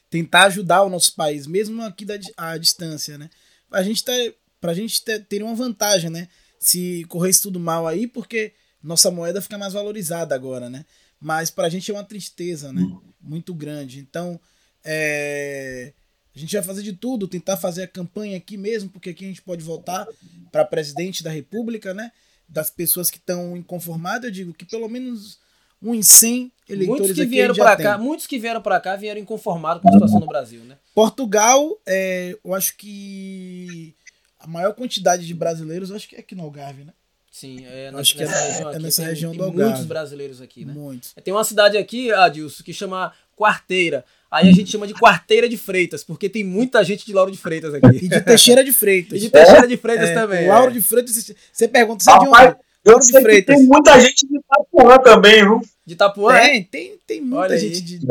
tentar ajudar o nosso país, mesmo aqui da, à distância, né? A gente tá, pra gente ter, ter uma vantagem, né? Se corresse tudo mal aí, porque nossa moeda fica mais valorizada agora, né? Mas pra gente é uma tristeza, né? Muito grande. Então, é, a gente vai fazer de tudo, tentar fazer a campanha aqui mesmo, porque aqui a gente pode voltar para presidente da República, né? Das pessoas que estão inconformadas, eu digo que pelo menos uns 100 eleitores muitos que vieram para tem. cá, muitos que vieram para cá vieram inconformados com a situação no Brasil, né? Portugal, é, eu acho que a maior quantidade de brasileiros, acho que é aqui no Algarve, né? Sim, é Acho nessa, que é- região é aqui. nessa tem, região tem do Algarve. muitos brasileiros aqui, né? Muitos. Tem uma cidade aqui, Adilson, que chama Quarteira. Aí a gente chama de Quarteira de Freitas, porque tem muita gente de Lauro de Freitas aqui. E de Teixeira de Freitas. E de Teixeira de Freitas É, também. Lauro é. de Freitas, você pergunta, você é de onde? Eu Lauro de Freitas. tem muita gente de Itapuã também, viu? De Itapuã, é? Tem, tem, tem muita Olha aí. gente de.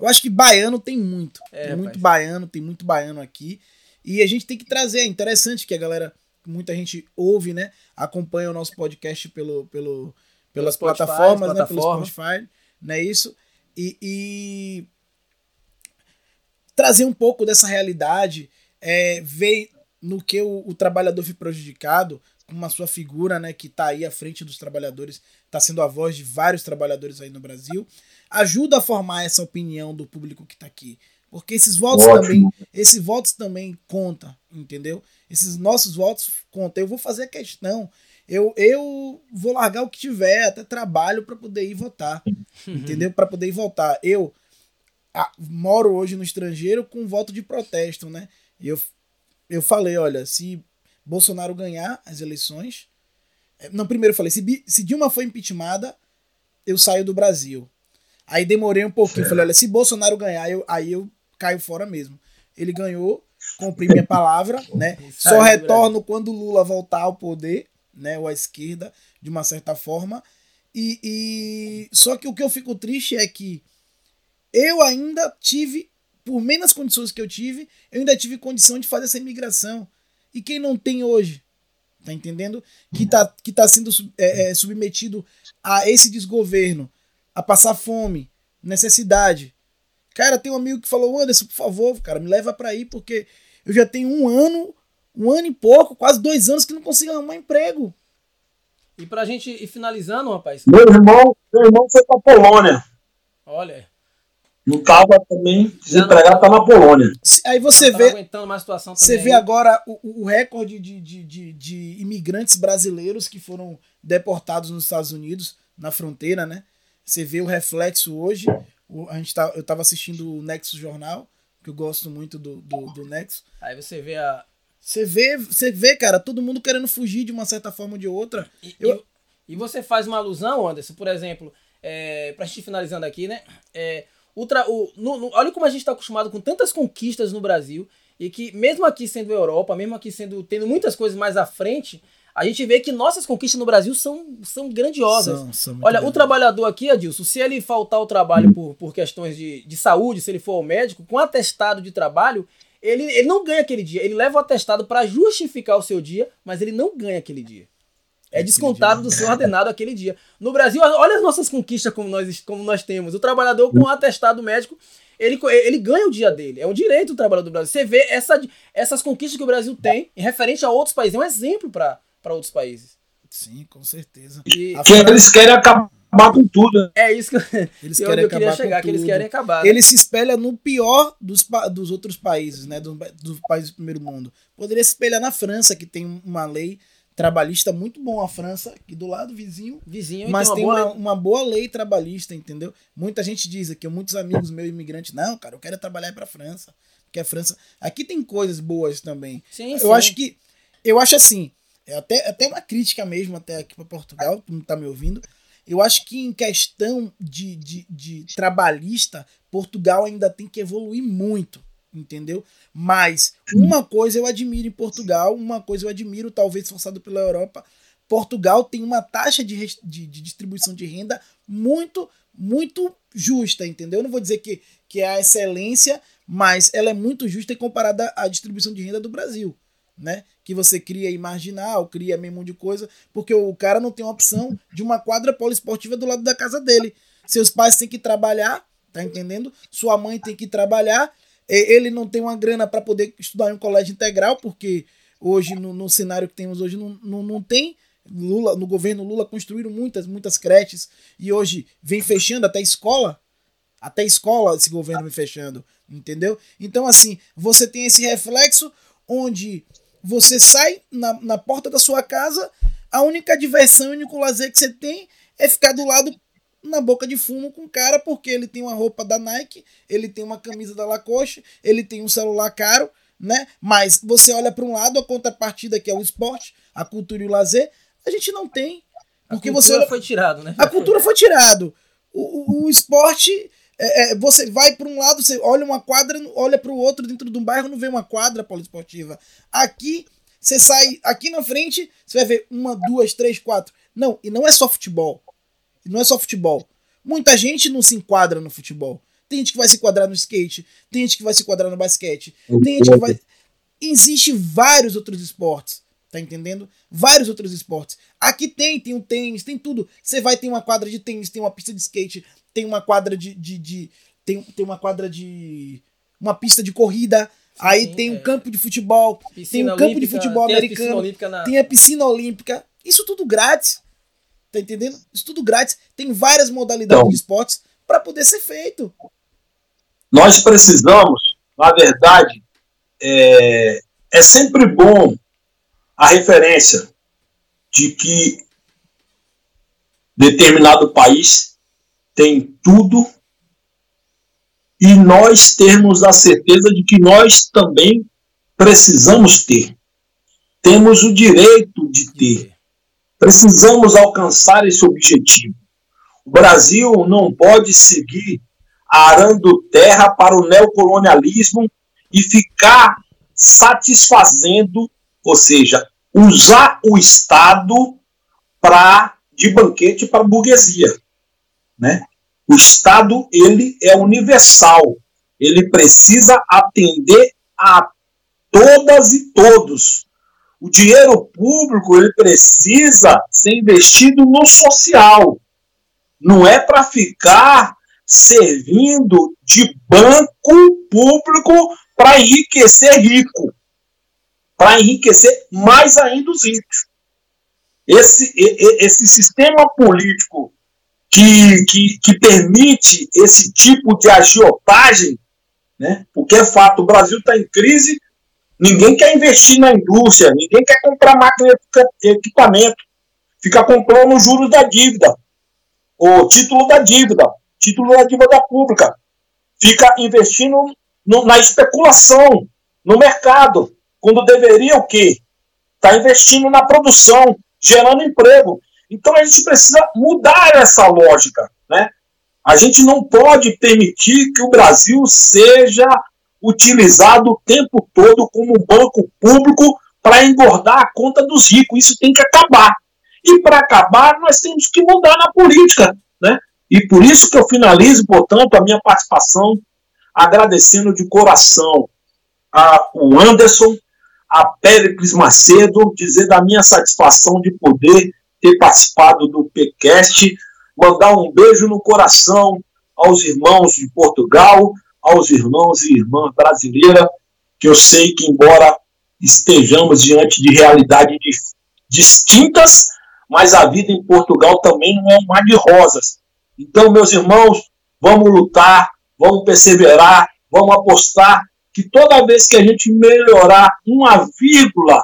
Eu acho que baiano tem muito. É, tem muito baiano, tem muito baiano aqui. E a gente tem que trazer. É interessante que a galera, muita gente ouve, né? Acompanha o nosso podcast pelo, pelo, pelas Spotify, plataformas, né? Pelo plataforma. Spotify, não é isso? E, e trazer um pouco dessa realidade, é, ver no que o, o trabalhador foi prejudicado, com uma sua figura, né, que está aí à frente dos trabalhadores, está sendo a voz de vários trabalhadores aí no Brasil, ajuda a formar essa opinião do público que está aqui. Porque esses votos Ótimo. também, esses votos também contam, entendeu? Esses nossos votos contam. Eu vou fazer a questão. Eu, eu vou largar o que tiver, até trabalho para poder ir votar, entendeu? Para poder ir votar. Eu ah, moro hoje no estrangeiro com voto de protesto, né? E eu, eu falei, olha, se Bolsonaro ganhar as eleições, eh, não, primeiro eu falei, se, se Dilma for impeachmentada, eu saio do Brasil. Aí demorei um pouquinho, falei, olha, se Bolsonaro ganhar, eu, aí eu caio fora mesmo. Ele ganhou, cumpri minha palavra, né? Aí, Só retorno quando o Lula voltar ao poder, né? Ou à esquerda, de uma certa forma. E, e só que o que eu fico triste é que eu ainda tive, por menos condições que eu tive, eu ainda tive condição de fazer essa imigração. E quem não tem hoje, tá entendendo? Que tá, que tá sendo é, é, submetido a esse desgoverno, a passar fome, necessidade. Cara, tem um amigo que falou, Anderson, por favor, cara, me leva pra aí, porque eu já tenho um ano, um ano e pouco, quase dois anos que não consigo arrumar emprego. E pra gente ir finalizando, rapaz, Meu irmão, meu irmão foi pra Polônia. olha, Não tava também desempregado, tá na Polônia. Aí você não vê, tava aguentando mais situação. Você vê aí. agora o, o- recorde de, de, de, de imigrantes brasileiros que foram deportados nos Estados Unidos, na fronteira, né? Você vê o reflexo hoje. O- a gente tá, eu estava assistindo o Nexo Jornal, que eu gosto muito do, do, do Nexo. Aí você vê a. Você vê, você vê, cara, todo mundo querendo fugir de uma certa forma ou de outra. E, Eu- e- e você faz uma alusão, Anderson, por exemplo, é, pra gente finalizando aqui, né? É, o tra- o- no- no- olha como a gente tá acostumado com tantas conquistas no Brasil. E que, mesmo aqui sendo Europa, mesmo aqui sendo tendo muitas coisas mais à frente, a gente vê que nossas conquistas no Brasil são, são grandiosas. São- são Olha, o trabalhador aqui, Adilson, se ele faltar ao trabalho por, por questões de, de saúde, se ele for ao médico, com atestado de trabalho, ele, ele não ganha aquele dia. Ele leva o atestado para justificar o seu dia, mas ele não ganha aquele dia. É descontado do seu ordenado aquele dia. No Brasil, olha as nossas conquistas como nós, como nós temos. O trabalhador com atestado médico, ele, ele ganha o dia dele. É um direito do trabalhador do Brasil. Você vê essa, essas conquistas que o Brasil tem em referente a outros países. É um exemplo para outros países. Sim, com certeza. E A Que eles querem acabar com tudo. né? é isso que eu, Eles eu, querem eu queria acabar chegar, que eles querem acabar. né? Ele se espelha no pior dos, dos outros países, né? Dos do países do primeiro mundo. Poderia se espelhar na França, que tem uma lei trabalhista muito bom a França, aqui do lado vizinho. Vizinho, Mas então, tem uma uma, boa- uma boa lei trabalhista, entendeu? Muita gente diz aqui, muitos amigos meus imigrantes, não, cara, eu quero trabalhar para França. Porque a França. Aqui tem coisas boas também. Sim, Eu sim. acho que. Eu acho assim. É até, até uma crítica mesmo, até aqui para Portugal, tu não tá me ouvindo. Eu acho que em questão de, de, de trabalhista, Portugal ainda tem que evoluir muito, entendeu? Mas uma coisa eu admiro em Portugal, uma coisa eu admiro, talvez forçado pela Europa. Portugal tem uma taxa de, de, de distribuição de renda muito, muito justa, entendeu? Eu não vou dizer que, que é a excelência, mas ela é muito justa comparada à distribuição de renda do Brasil, né? Que você cria aí marginal, cria meio monte de coisa, porque o cara não tem opção de uma quadra poliesportiva do lado da casa dele. Seus pais têm que trabalhar Tá entendendo? Sua mãe tem que trabalhar, ele não tem uma grana para poder estudar em um colégio integral, porque hoje, no, no cenário que temos hoje, não, não, não tem. Lula, no governo Lula construíram muitas, muitas creches e hoje vem fechando até escola. Até escola esse governo vem fechando, entendeu? Então, assim, você tem esse reflexo onde você sai na, na porta da sua casa, a única diversão, o único lazer que você tem é ficar do lado na boca de fumo com o cara, porque ele tem uma roupa da Nike, ele tem uma camisa da Lacoste, ele tem um celular caro, né? Mas você olha para um lado, a contrapartida que é o esporte, a cultura e o lazer, a gente não tem. Porque a cultura olha... foi tirado, né? A cultura foi tirado. O, o, o esporte, é, é, você vai para um lado, você olha uma quadra, olha para o outro dentro de um bairro, não vê uma quadra poliesportiva. Aqui, você sai aqui na frente, você vai ver uma, duas, três, quatro. Não, e não é só futebol. Não é só futebol. Muita gente não se enquadra no futebol. Tem gente que vai se enquadrar no skate, tem gente que vai se enquadrar no basquete, tem gente que vai. Existem vários outros esportes. Tá entendendo? Vários outros esportes. Aqui tem, tem o um tênis, tem tudo. Você vai ter uma quadra de tênis, tem uma pista de skate, tem uma quadra de. de, de tem, tem uma quadra de. Uma pista de corrida. Sim, aí tem um é. campo de futebol, piscina tem um campo olímpica, de futebol tem americano, a na... tem a piscina olímpica. Isso tudo grátis. Tá entendendo? Isso tudo grátis. Tem várias modalidades então, de esportes para poder ser feito. Nós precisamos, na verdade, é, é sempre bom a referência de que determinado país tem tudo e nós termos a certeza de que nós também precisamos ter. Temos o direito de ter. Precisamos alcançar esse objetivo. O Brasil não pode seguir arando terra para o neocolonialismo e ficar satisfazendo, ou seja, usar o Estado para de banquete para a burguesia, né? O Estado ele é universal, ele precisa atender a todas e todos, o dinheiro público ele precisa ser investido no social. Não é para ficar servindo de banco público para enriquecer rico, para enriquecer mais ainda os ricos. Esse, esse sistema político que, que, que permite esse tipo de agiotagem, né? porque é fato, o Brasil está em crise Ninguém quer investir na indústria, ninguém quer comprar máquina e equipamento. Fica comprando os juros da dívida, o título da dívida, título da dívida pública. Fica investindo no, na especulação, no mercado, quando deveria o quê? Está investindo na produção, gerando emprego. Então a gente precisa mudar essa lógica, né? A gente não pode permitir que o Brasil seja utilizado o tempo todo como um banco público para engordar a conta dos ricos. Isso tem que acabar. E para acabar, nós temos que mudar na política. Né? E por isso que eu finalizo, portanto, a minha participação agradecendo de coração a o Anderson, a Péricles Macedo, dizer da minha satisfação de poder ter participado do PCast, mandar um beijo no coração aos irmãos de Portugal, aos irmãos e irmãs brasileiras, que eu sei que, embora estejamos diante de realidades distintas, mas a vida em Portugal também não é um mar de rosas. Então, meus irmãos, vamos lutar, vamos perseverar, vamos apostar que toda vez que a gente melhorar uma vírgula,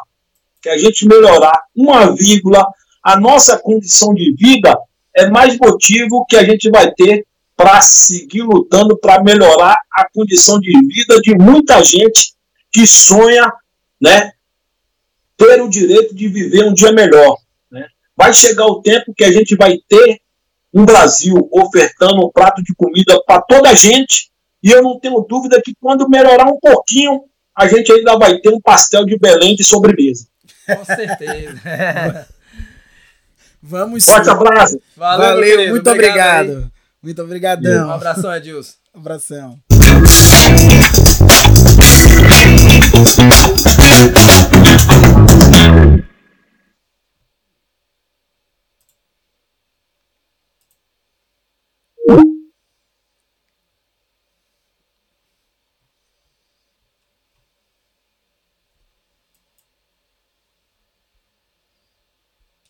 que a gente melhorar uma vírgula, a nossa condição de vida é mais motivo que a gente vai ter para seguir lutando para melhorar a condição de vida de muita gente que sonha, né, ter o direito de viver um dia melhor. Né? Vai chegar o tempo que a gente vai ter um Brasil ofertando um prato de comida para toda a gente, e eu não tenho dúvida que quando melhorar um pouquinho, a gente ainda vai ter um pastel de Belém de sobremesa. Com certeza. Vamos sim. Forte abraço. Valeu, Valeu muito obrigado. obrigado. Muito obrigadão. Yeah. Um abração, Edilson. Um abração.